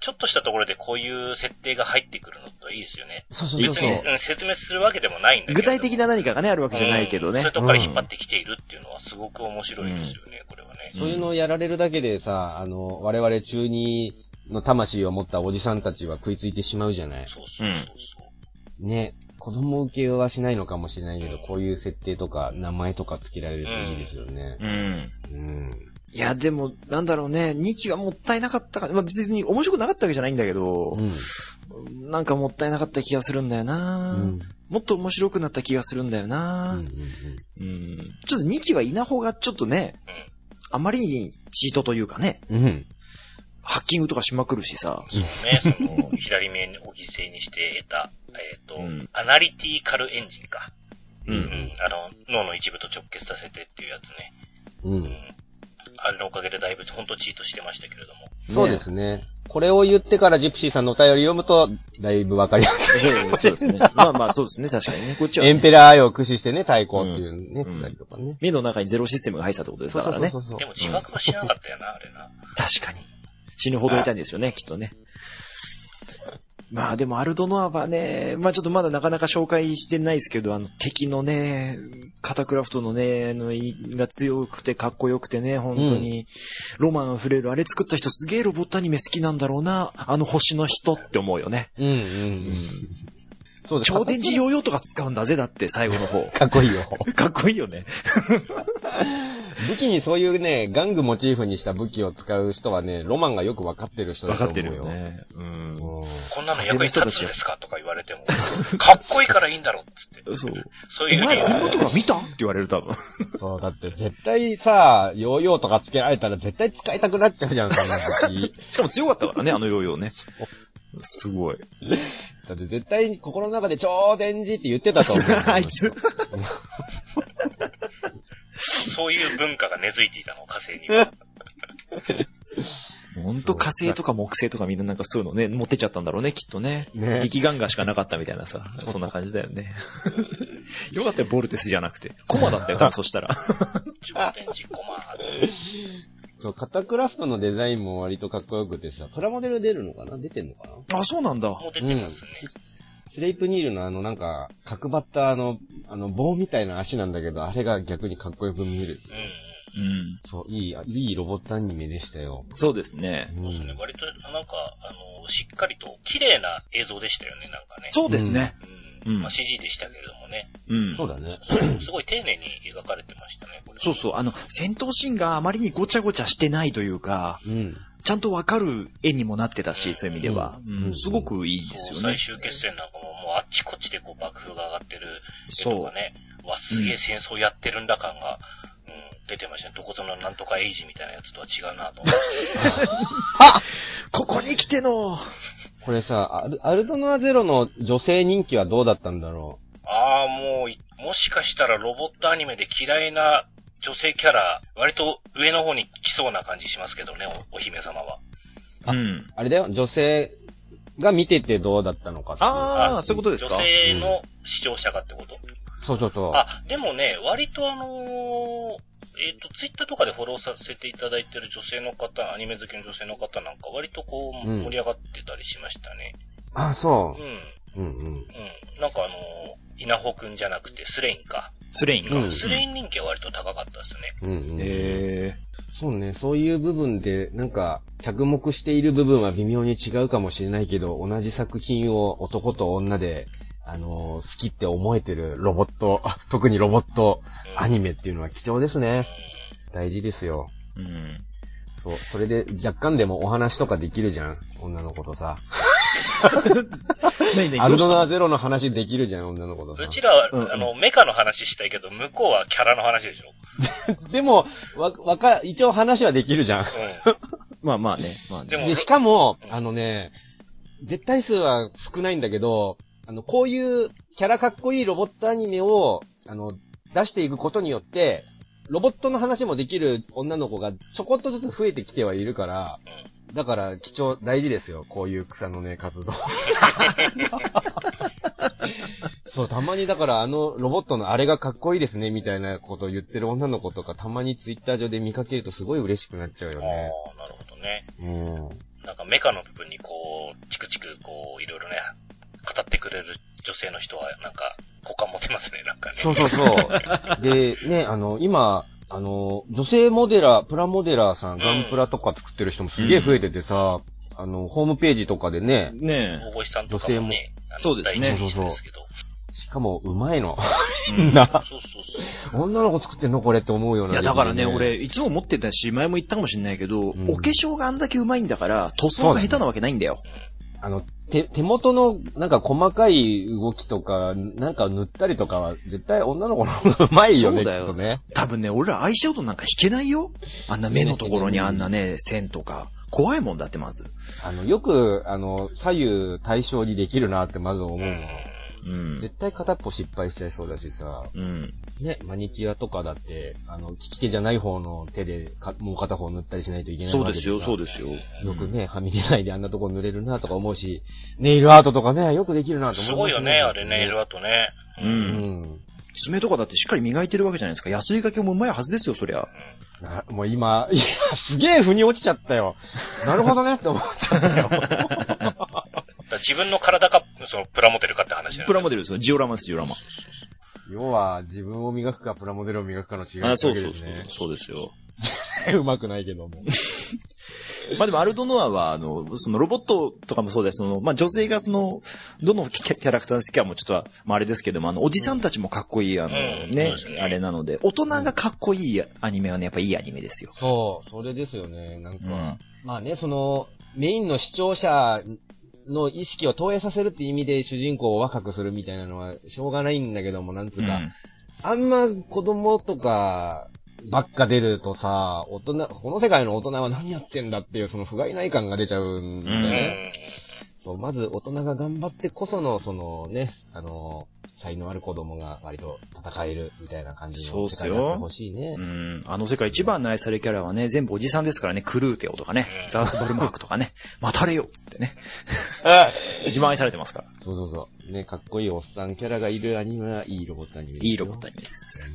ちょっとしたところでこういう設定が入ってくるのといいですよね。そうそうそう別に、うん説明するわけでもないんだけど。具体的な何かがね、あるわけじゃないけどね。うんそういうとこから引っ張ってきているっていうのはすごく面白いですよね、これはね。そういうのをやられるだけでさ、あの、我々中二の魂を持ったおじさんたちは食いついてしまうじゃない。そうそうそうそう。ね。子供受けはしないのかもしれないけど、こういう設定とか名前とか付けられるといいですよね。うん。うん。いや、でも、なんだろうね、2期はもったいなかったか、まあ別に面白くなかったわけじゃないんだけどう、ん。なんかもったいなかった気がするんだよな、うん。もっと面白くなった気がするんだよな、うん。うんちょっと2期は稲穂がちょっとね、うんあまりにチートというかね、うん。うん。ハッキングとかしまくるしさ、そうね、その、左目を犠牲にして得た、えっ、と、うんアナリティカルエンジンか。ううんん。あの、脳の一部と直結させてっていうやつね。う。うんん。あれのおかげでだいぶ、ほんとチートしてましたけれども。そうですね。これを言ってからジプシーさんのお便り読むと、だいぶわかりやすそう そうですね。まあまあそうですね、確かにね。こっちい。は、ね、エンペラー愛を駆使してね、対抗っていうね、うんつったりとかね。目の中にゼロシステムが入ってたってことですからね。そうそうそうで。も自爆はしなかったよな、あれな。確かに。死ぬほど痛いんですよね、きっとね。まあでもアルドノアはね、まあちょっとまだなかなか紹介してないですけど、あの敵のね、カタクラフトのね、の意が強くてかっこよくてね、本当に、ロマン溢れる、あれ作った人すげえロボットアニメ好きなんだろうな、あの星の人って思うよね。うんうんうん。そうです。超電磁ヨーヨーとか使うんだぜ、だって最後の方。かっこいいよ。かっこいいよね。武器にそういうね、玩具モチーフにした武器を使う人はね、ロマンがよくわかってる人だわかと思うよ。ってるよね。うん。うん。こんなの役に立つんですかとか言われても、かっこいいからいいんだろっつって。そう。そういうふうにお前こんなとこ見たって言われる多分。そう、だって絶対さ、ヨーヨーとかつけられたら絶対使いたくなっちゃうじゃん、そんな武器。しかも強かったからね、あのヨーヨーね。すごい。だって絶対に心の中で超電磁って言ってたと思う。あいつ。そういう文化が根付いていたの、火星には。ほんと火星とか木星とかみんななんかそういうのね、持ってっちゃったんだろうね、きっとね。ね力眼がしかなかったみたいなさ、そんな感じだよね。よかったよ、ボルテスじゃなくて。コマだったよ、多分そしたら。超電磁コマーって。そう、カタクラフトのデザインも割とかっこよくてさ、プラモデル出るのかな出てんのかなあ、そうなんだ。もう出てますね。スレイプニールのあのなんか、角張ったあの、あの棒みたいな足なんだけど、あれが逆にかっこよく見える。うんうん。うん。そう、いい、いいロボットアニメでしたよ。そうですね。うんそうですね。割と、なんか、あの、しっかりと綺麗な映像でしたよね、なんかね。そうですね。うん。うんまあ CG でしたけれどもね。うん。そうだね。すごい丁寧に描かれてましたね、これ。そうそう。あの、戦闘シーンがあまりにごちゃごちゃしてないというか、うん。ちゃんとわかる絵にもなってたし、そういう意味では。ううんん、すごくいいですよね。最終決戦なんかも、もうあっちこっちでこう爆風が上がってる絵とかね。わ、すげえ戦争やってるんだ感が、うん、出てましたね。どこぞのなんとかエイジみたいなやつとは違うなと思いましたね。ここに来ての、これさ、アルアルドノアゼロの女性人気はどうだったんだろああ、もうい、もしかしたらロボットアニメで嫌いな女性キャラ、割と上の方に来そうな感じしますけどね、おお姫様は。うん。うあれだよ、女性が見ててどうだったのかっていう。ああ、そういうことですか？女性の視聴者がってこと、そうそうそう。あ、でもね、割とあのーえっ、と、ツイッターとかでフォローさせていただいてる女性の方、アニメ好きの女性の方なんか割とこう、うん盛り上がってたりしましたね。あ、そうん。うん。う。うんうん。なんかあのー、稲穂くんじゃなくてスレインか。スレインか。うんスレイン人気は割と高かったですね。うんうん。えそうね、そういう部分で、なんか、着目している部分は微妙に違うかもしれないけど、同じ作品を男と女で、あのー好きって思えてるロボット、あ特にロボットうんアニメっていうのは貴重ですうんね。大事ですよ。ー。うん。そう、それで若干でもお話とかできるじゃん女の子とさ。何アルドナー々ゼロの話できるじゃん女の子とさう。ちらは、うんうんあの、メカの話したいけど、向こうはキャラの話でしょ。でも、わ、わか、一応話はできるじゃん。うまあまあね。まあねでもで、しかも、あのね、絶対数は少ないんだけど、あの、こういうキャラかっこいいロボットアニメを、あの、出していくことによって、ロボットの話もできる女の子がちょこっとずつ増えてきてはいるから、だから貴重、大事ですよ。こういう草のね、活動。そう、たまにだからあのロボットのあれがかっこいいですね、みたいなことを言ってる女の子とかたまにツイッター上で見かけるとすごい嬉しくなっちゃうよん。ね。ああ、なるほどね。うん。なんかメカの部分にこう、チクチクこう、いろいろね、語ってくれる女性の人は、なんか、好感持てますね、なんかね。そうそうそう。で、ね、あの、今、あの、女性モデラー、プラモデラーさん、ガンプラとか作ってる人もすげえ増えててさ、あの、ホームページとかでね、ね大越さんとかもね、そうですね第一人者ですけど。しかも、うまいの。え。み んな、そうそうそう。女の子作ってんのこれって思うような。いや、だからね、俺、、いつも思ってたし、前も言ったかもしれないけど、んお化粧があんだけうまいんだから、塗装が下手なわけないんだよ。あの、手、手元の、なんか細かい動きとか、なんか塗ったりとかは、絶対女の子の方が うまいよね、きそうだよっとね。多分ね、俺らアイシャドウなんか引けないよ。あんな目のところにあんなね、線とか。怖いもんだって、まず。あの、よく、あの、左右対称にできるなってまず思うの。うん。絶対片っぽ失敗しちゃいそうだしさ。うん。ね、マニキュアとかだって、あの、利き手じゃない方の手でか、もう片方塗ったりしないといけないわけでさ。そうですよ、そうですよ。よくね、はみ出ないであんなとこ塗れるなとか思うし、ネイルアートとかね、よくできるなと思すごいよね、あれね、色ア々とね。う。うんん。爪とかだってしっかり磨いてるわけじゃないですか。安い掛けもうまいはずですよ、そりゃ。なもう今、いや、すげえ腑に落ちちゃったよ。なるほどねって思っちゃったよ。自分の体か、そのプラモデルかって話だよねプラモデルですよ。ジオラマです、ジオラマ。要は、自分を磨くかプラモデルを磨くかの違いあ、だそうそうそうけですね。。そうですよ。うまくないけども。まあでも、アルドノアは、あの、そのロボットとかもそうです。その、まあ女性がその、どのキャラクター好きかもちょっと、まああれですけども、あの、おじさんたちもかっこいい、あの、うんねあれなので、大人がかっこいいアニメはね、やっぱいいアニメですよ。そう、それですよね。なんか、うん。まあね、その、メインの視聴者の意識を投影させるって意味で主人公を若くするみたいなのはしょうがないんだけども、なんつうか、あんま子供とかばっか出るとさ、大人、この世界の大人は何やってんだっていうその不甲斐ない感が出ちゃうんだようん。ね。そう、まず大人が頑張ってこその、そのね、あの、才能ある子供が割と戦えるみたいな感じの世界になってほしいねう。ん。あの世界一番の愛されキャラはね、全部おじさんですからね、クルーテオとかね、ザースボルマークとかね、待たれよっつってね。一番愛されてますから。そうそうそう。ね、かっこいいおっさんキャラがいるアニメはいいロボットアニメですよいいロボットアニメです。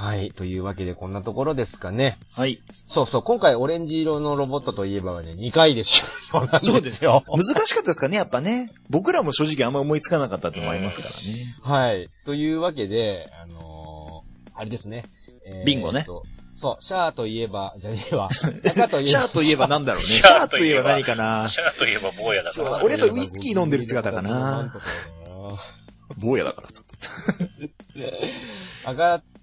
はい。というわけでこんなところですかね。はい。そうそう。今回オレンジ色のロボットといえばね、2回ですよ。そうですよ。難しかったですかね、やっぱね。僕らも正直あんま思いつかなかったってのもありますからね。はい。というわけで、あのー、あれですね。えービンゴねえっとそう、シャアといえば、じゃねえわ。赤といえば。シャーといえばなんだろうね。シシャャーといえば何かな。シャアといえば坊やだからさ。俺やっぱウイスキー飲んでる姿かな。坊やだからさ。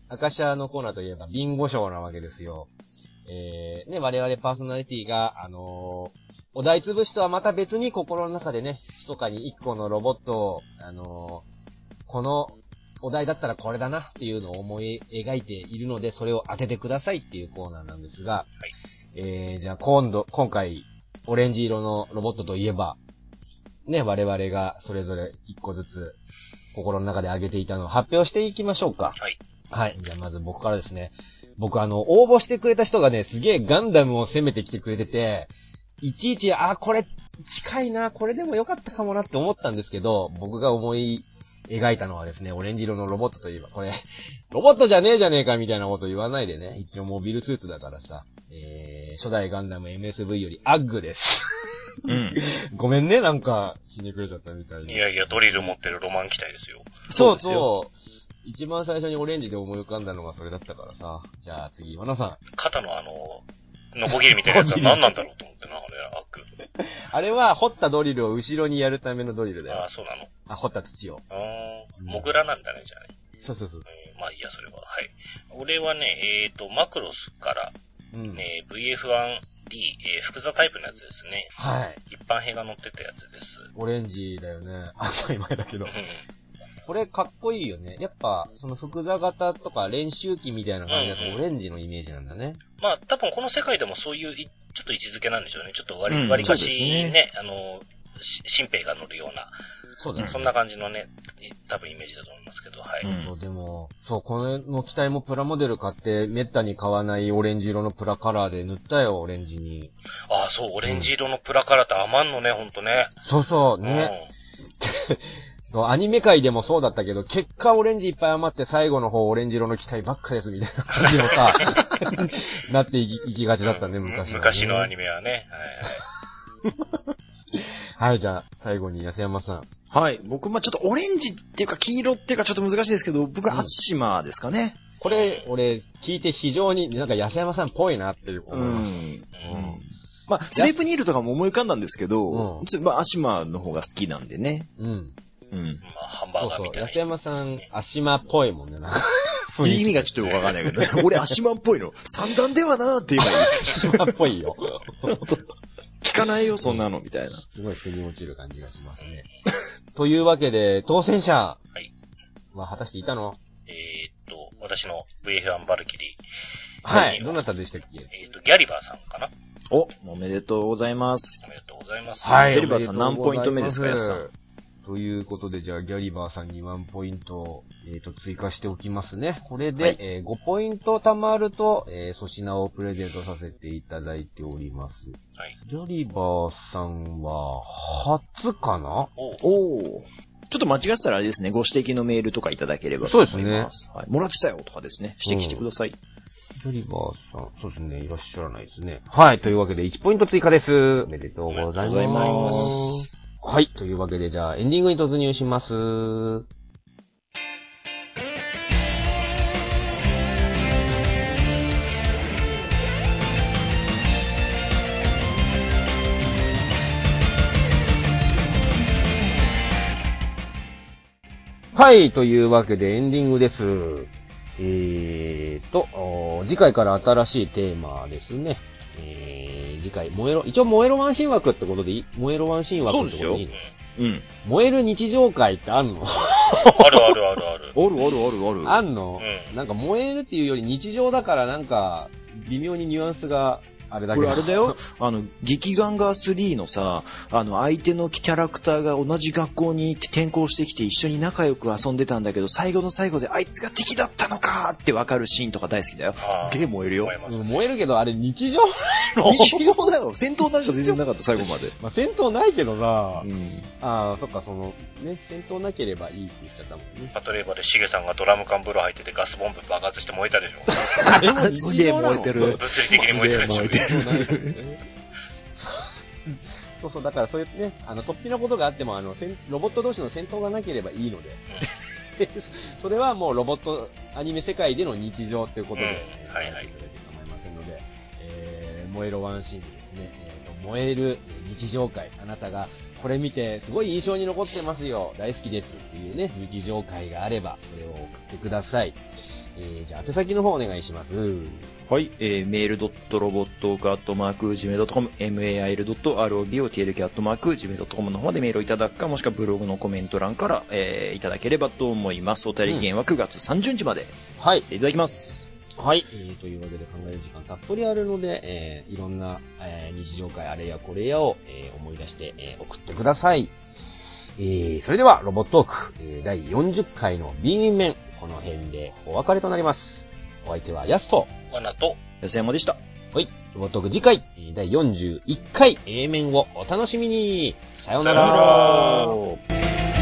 赤、赤シャアのコーナーといえば、ビンゴ賞なわけですよ。えー、ね、我々パーソナリティが、あのーお題潰しとはまた別に心の中でね、密かに一個のロボットを、あのーこのお題だったらこれだなっていうのを思い描いているので、それを当ててくださいっていうコーナーなんですが、えー、じゃあ今度、今回、オレンジ色のロボットといえば、ね、我々がそれぞれ一個ずつ心の中で挙げていたのを発表していきましょうか。はい。はい。じゃあまず僕からですね。僕あの、応募してくれた人がね、すげえガンダムを攻めてきてくれてて、いちいち、あ、これ近いな、これでもよかったかもなって思ったんですけど、僕が思い描いたのはですね、オレンジ色のロボットといえば、これ、ロボットじゃねえじゃねえかみたいなこと言わないでね、一応モビルスーツだからさ、えー、初代ガンダム MSV よりアッグです。うん。ごめんね、なんか、ひねくれちゃったみたいに。いやいや、ドリル持ってるロマン機体ですよ。そうそう。一番最初にオレンジで思い浮かんだのがそれだったからさ。じゃあ次、岩名さん。肩のあの、ノコギリみたいなやつは 何なんだろうと思ってな、あれ、アック。あれは、掘ったドリルを後ろにやるためのドリルだよああ、。そうなの。あ、掘った土を。あーモグラなんだね、じゃあね。そうそうそう。うんまあいいや、それは。はい。俺はね、えっ、と、マクロスから、うん。えー VF1D、えー複座タイプのやつですね。はい。一般兵が乗ってたやつです。オレンジだよね。あ、当たり前だけどうん。。これかっこいいよね。やっぱ、その複座型とか練習機みたいな感じだうんうんとオレンジのイメージなんだね。まあ、多分この世界でもそういうい、ちょっと位置づけなんでしょうね。ちょっと割り、うん割りかしそうですねねあの、し新兵が乗るような、そうだね。そんな感じのね、い多分イメージだと思いますけど、はい。うんそう、でも、そう、この機体もプラモデル買って、めったに買わないオレンジ色のプラカラーで塗ったよ、オレンジに。ああ、そう、オレンジ色のプラカラーって余んのね、ほんとね。そうそう、ね。そう、アニメ界でもそうだったけど、結果オレンジいっぱい余って最後の方オレンジ色の機体ばっかですみたいな感じのさ、なっていきいきがちだったね、うん昔はね、昔のアニメはね。はい、じゃあ、最後に安山さん。はい。僕、まあちょっとオレンジっていうか黄色っていうかちょっと難しいですけど、僕はアッシマーですかね。これ、俺、聞いて非常になんか安山さんっぽいなっていう思いましん。はい。うんた。まあ、スレープニールとかも思い浮かんだんですけど、うんまあ、アシマの方が好きなんでね。うん。うん。うん。まあ、ハンバそうそう。ーガーみたいな安山さん、足間っぽいもんね、なんか。意味がちょっとよくわかんないけど、ね、俺アシマっぽいの。三段ではなーって言えばいい。足間っぽいよ。聞かないよ、そんなの、みたいな。すごい腑に落ちる感じがしますね。というわけで、当選者はい。は果たしていたの？えーっと、私の VF1 バルキリー、はい。どなたでしたっけ？えーっと、ギャリバーさんかなお、おめでとうございますお。めでとうございます。はい。ギャリバーさん何ポイント目ですか安ますということで、じゃあ、ギャリバーさんに1ポイント、えっ、と、追加しておきますね。これで、はいえー5ポイント貯まると、えー粗品をプレゼントさせていただいております。はい。ギャリバーさんは、初かな？おうおー。ちょっと間違ってたらあれですね、ご指摘のメールとかいただければとそう思いですね。はい。もらってたよとかですね、指摘してください。ギャリバーさん、そうですね、いらっしゃらないですね。はい、というわけで1ポイント追加です。おめでとうございます。はい、というわけで、じゃあ、エンディングに突入します。はい、というわけでエンディングです。えーと、次回から新しいテーマですね。えー、次回、燃えろ、一応燃えろワンシーン枠ってことでいい？燃えろワンシーン枠ってことでいいの？うん。燃える日常会ってあんの？あるあるあるある。あるあるあるある。あんの、うんなんか燃えるっていうより日常だからなんか、微妙にニュアンスがあれだけど。これあれだよ。あの、激ガンガー3のさ、あの、相手のキャラクターが同じ学校に転校してきて一緒に仲良く遊んでたんだけど、最後の最後であいつが敵だったのかってわかるシーンとか大好きだよ。すげえ燃えるよ思い。ますうん燃えるけどあれ日常日常だよ。戦闘なんか全然なかった、最後まで。まあ、戦闘ないけどな、うん。ああ、そっか、その、ね、戦闘なければいいって言っちゃったもんね。パトレーバーでシゲさんがドラム缶風呂入っててガスボンベ爆発して燃えたでしょ。あれもすげえ燃えてる。物理的に燃えてるでしょ。て そうそう、だからそういうね、あの、突飛なことがあっても、あの、戦ロボット同士の戦闘がなければいいので。それはもうロボットアニメ世界での日常っていうことで、うんはいはいいただけ構いませんので、えー、燃えるワンシーンでですね、えーと、燃える日常会、あなたがこれ見てすごい印象に残ってますよ、大好きですっていうね、日常会があれば、それを送ってください。えー、じゃあ、宛先の方お願いします。はい、えー、メールドットロボットークアットマーク Gmail.com、mail.robotk アットマーク Gmail.com の方までメールをいただくか、もしくはブログのコメント欄から、えー、いただければと思います。お便り期限は9月30日まではいし。ていただきます。はい。えー、というわけで考える時間たっぷりあるので、えー、いろんな、えー、日常会あれやこれやを、えー、思い出して、えー、送ってください。えー、それでは、ロボットーク、えー、第40回の B 面、この辺でお別れとなります。お相手はヤスト。罠と、安山でした。はい。ロボットーク次回、えー第41回 A 面をお楽しみに。さようなさようならら。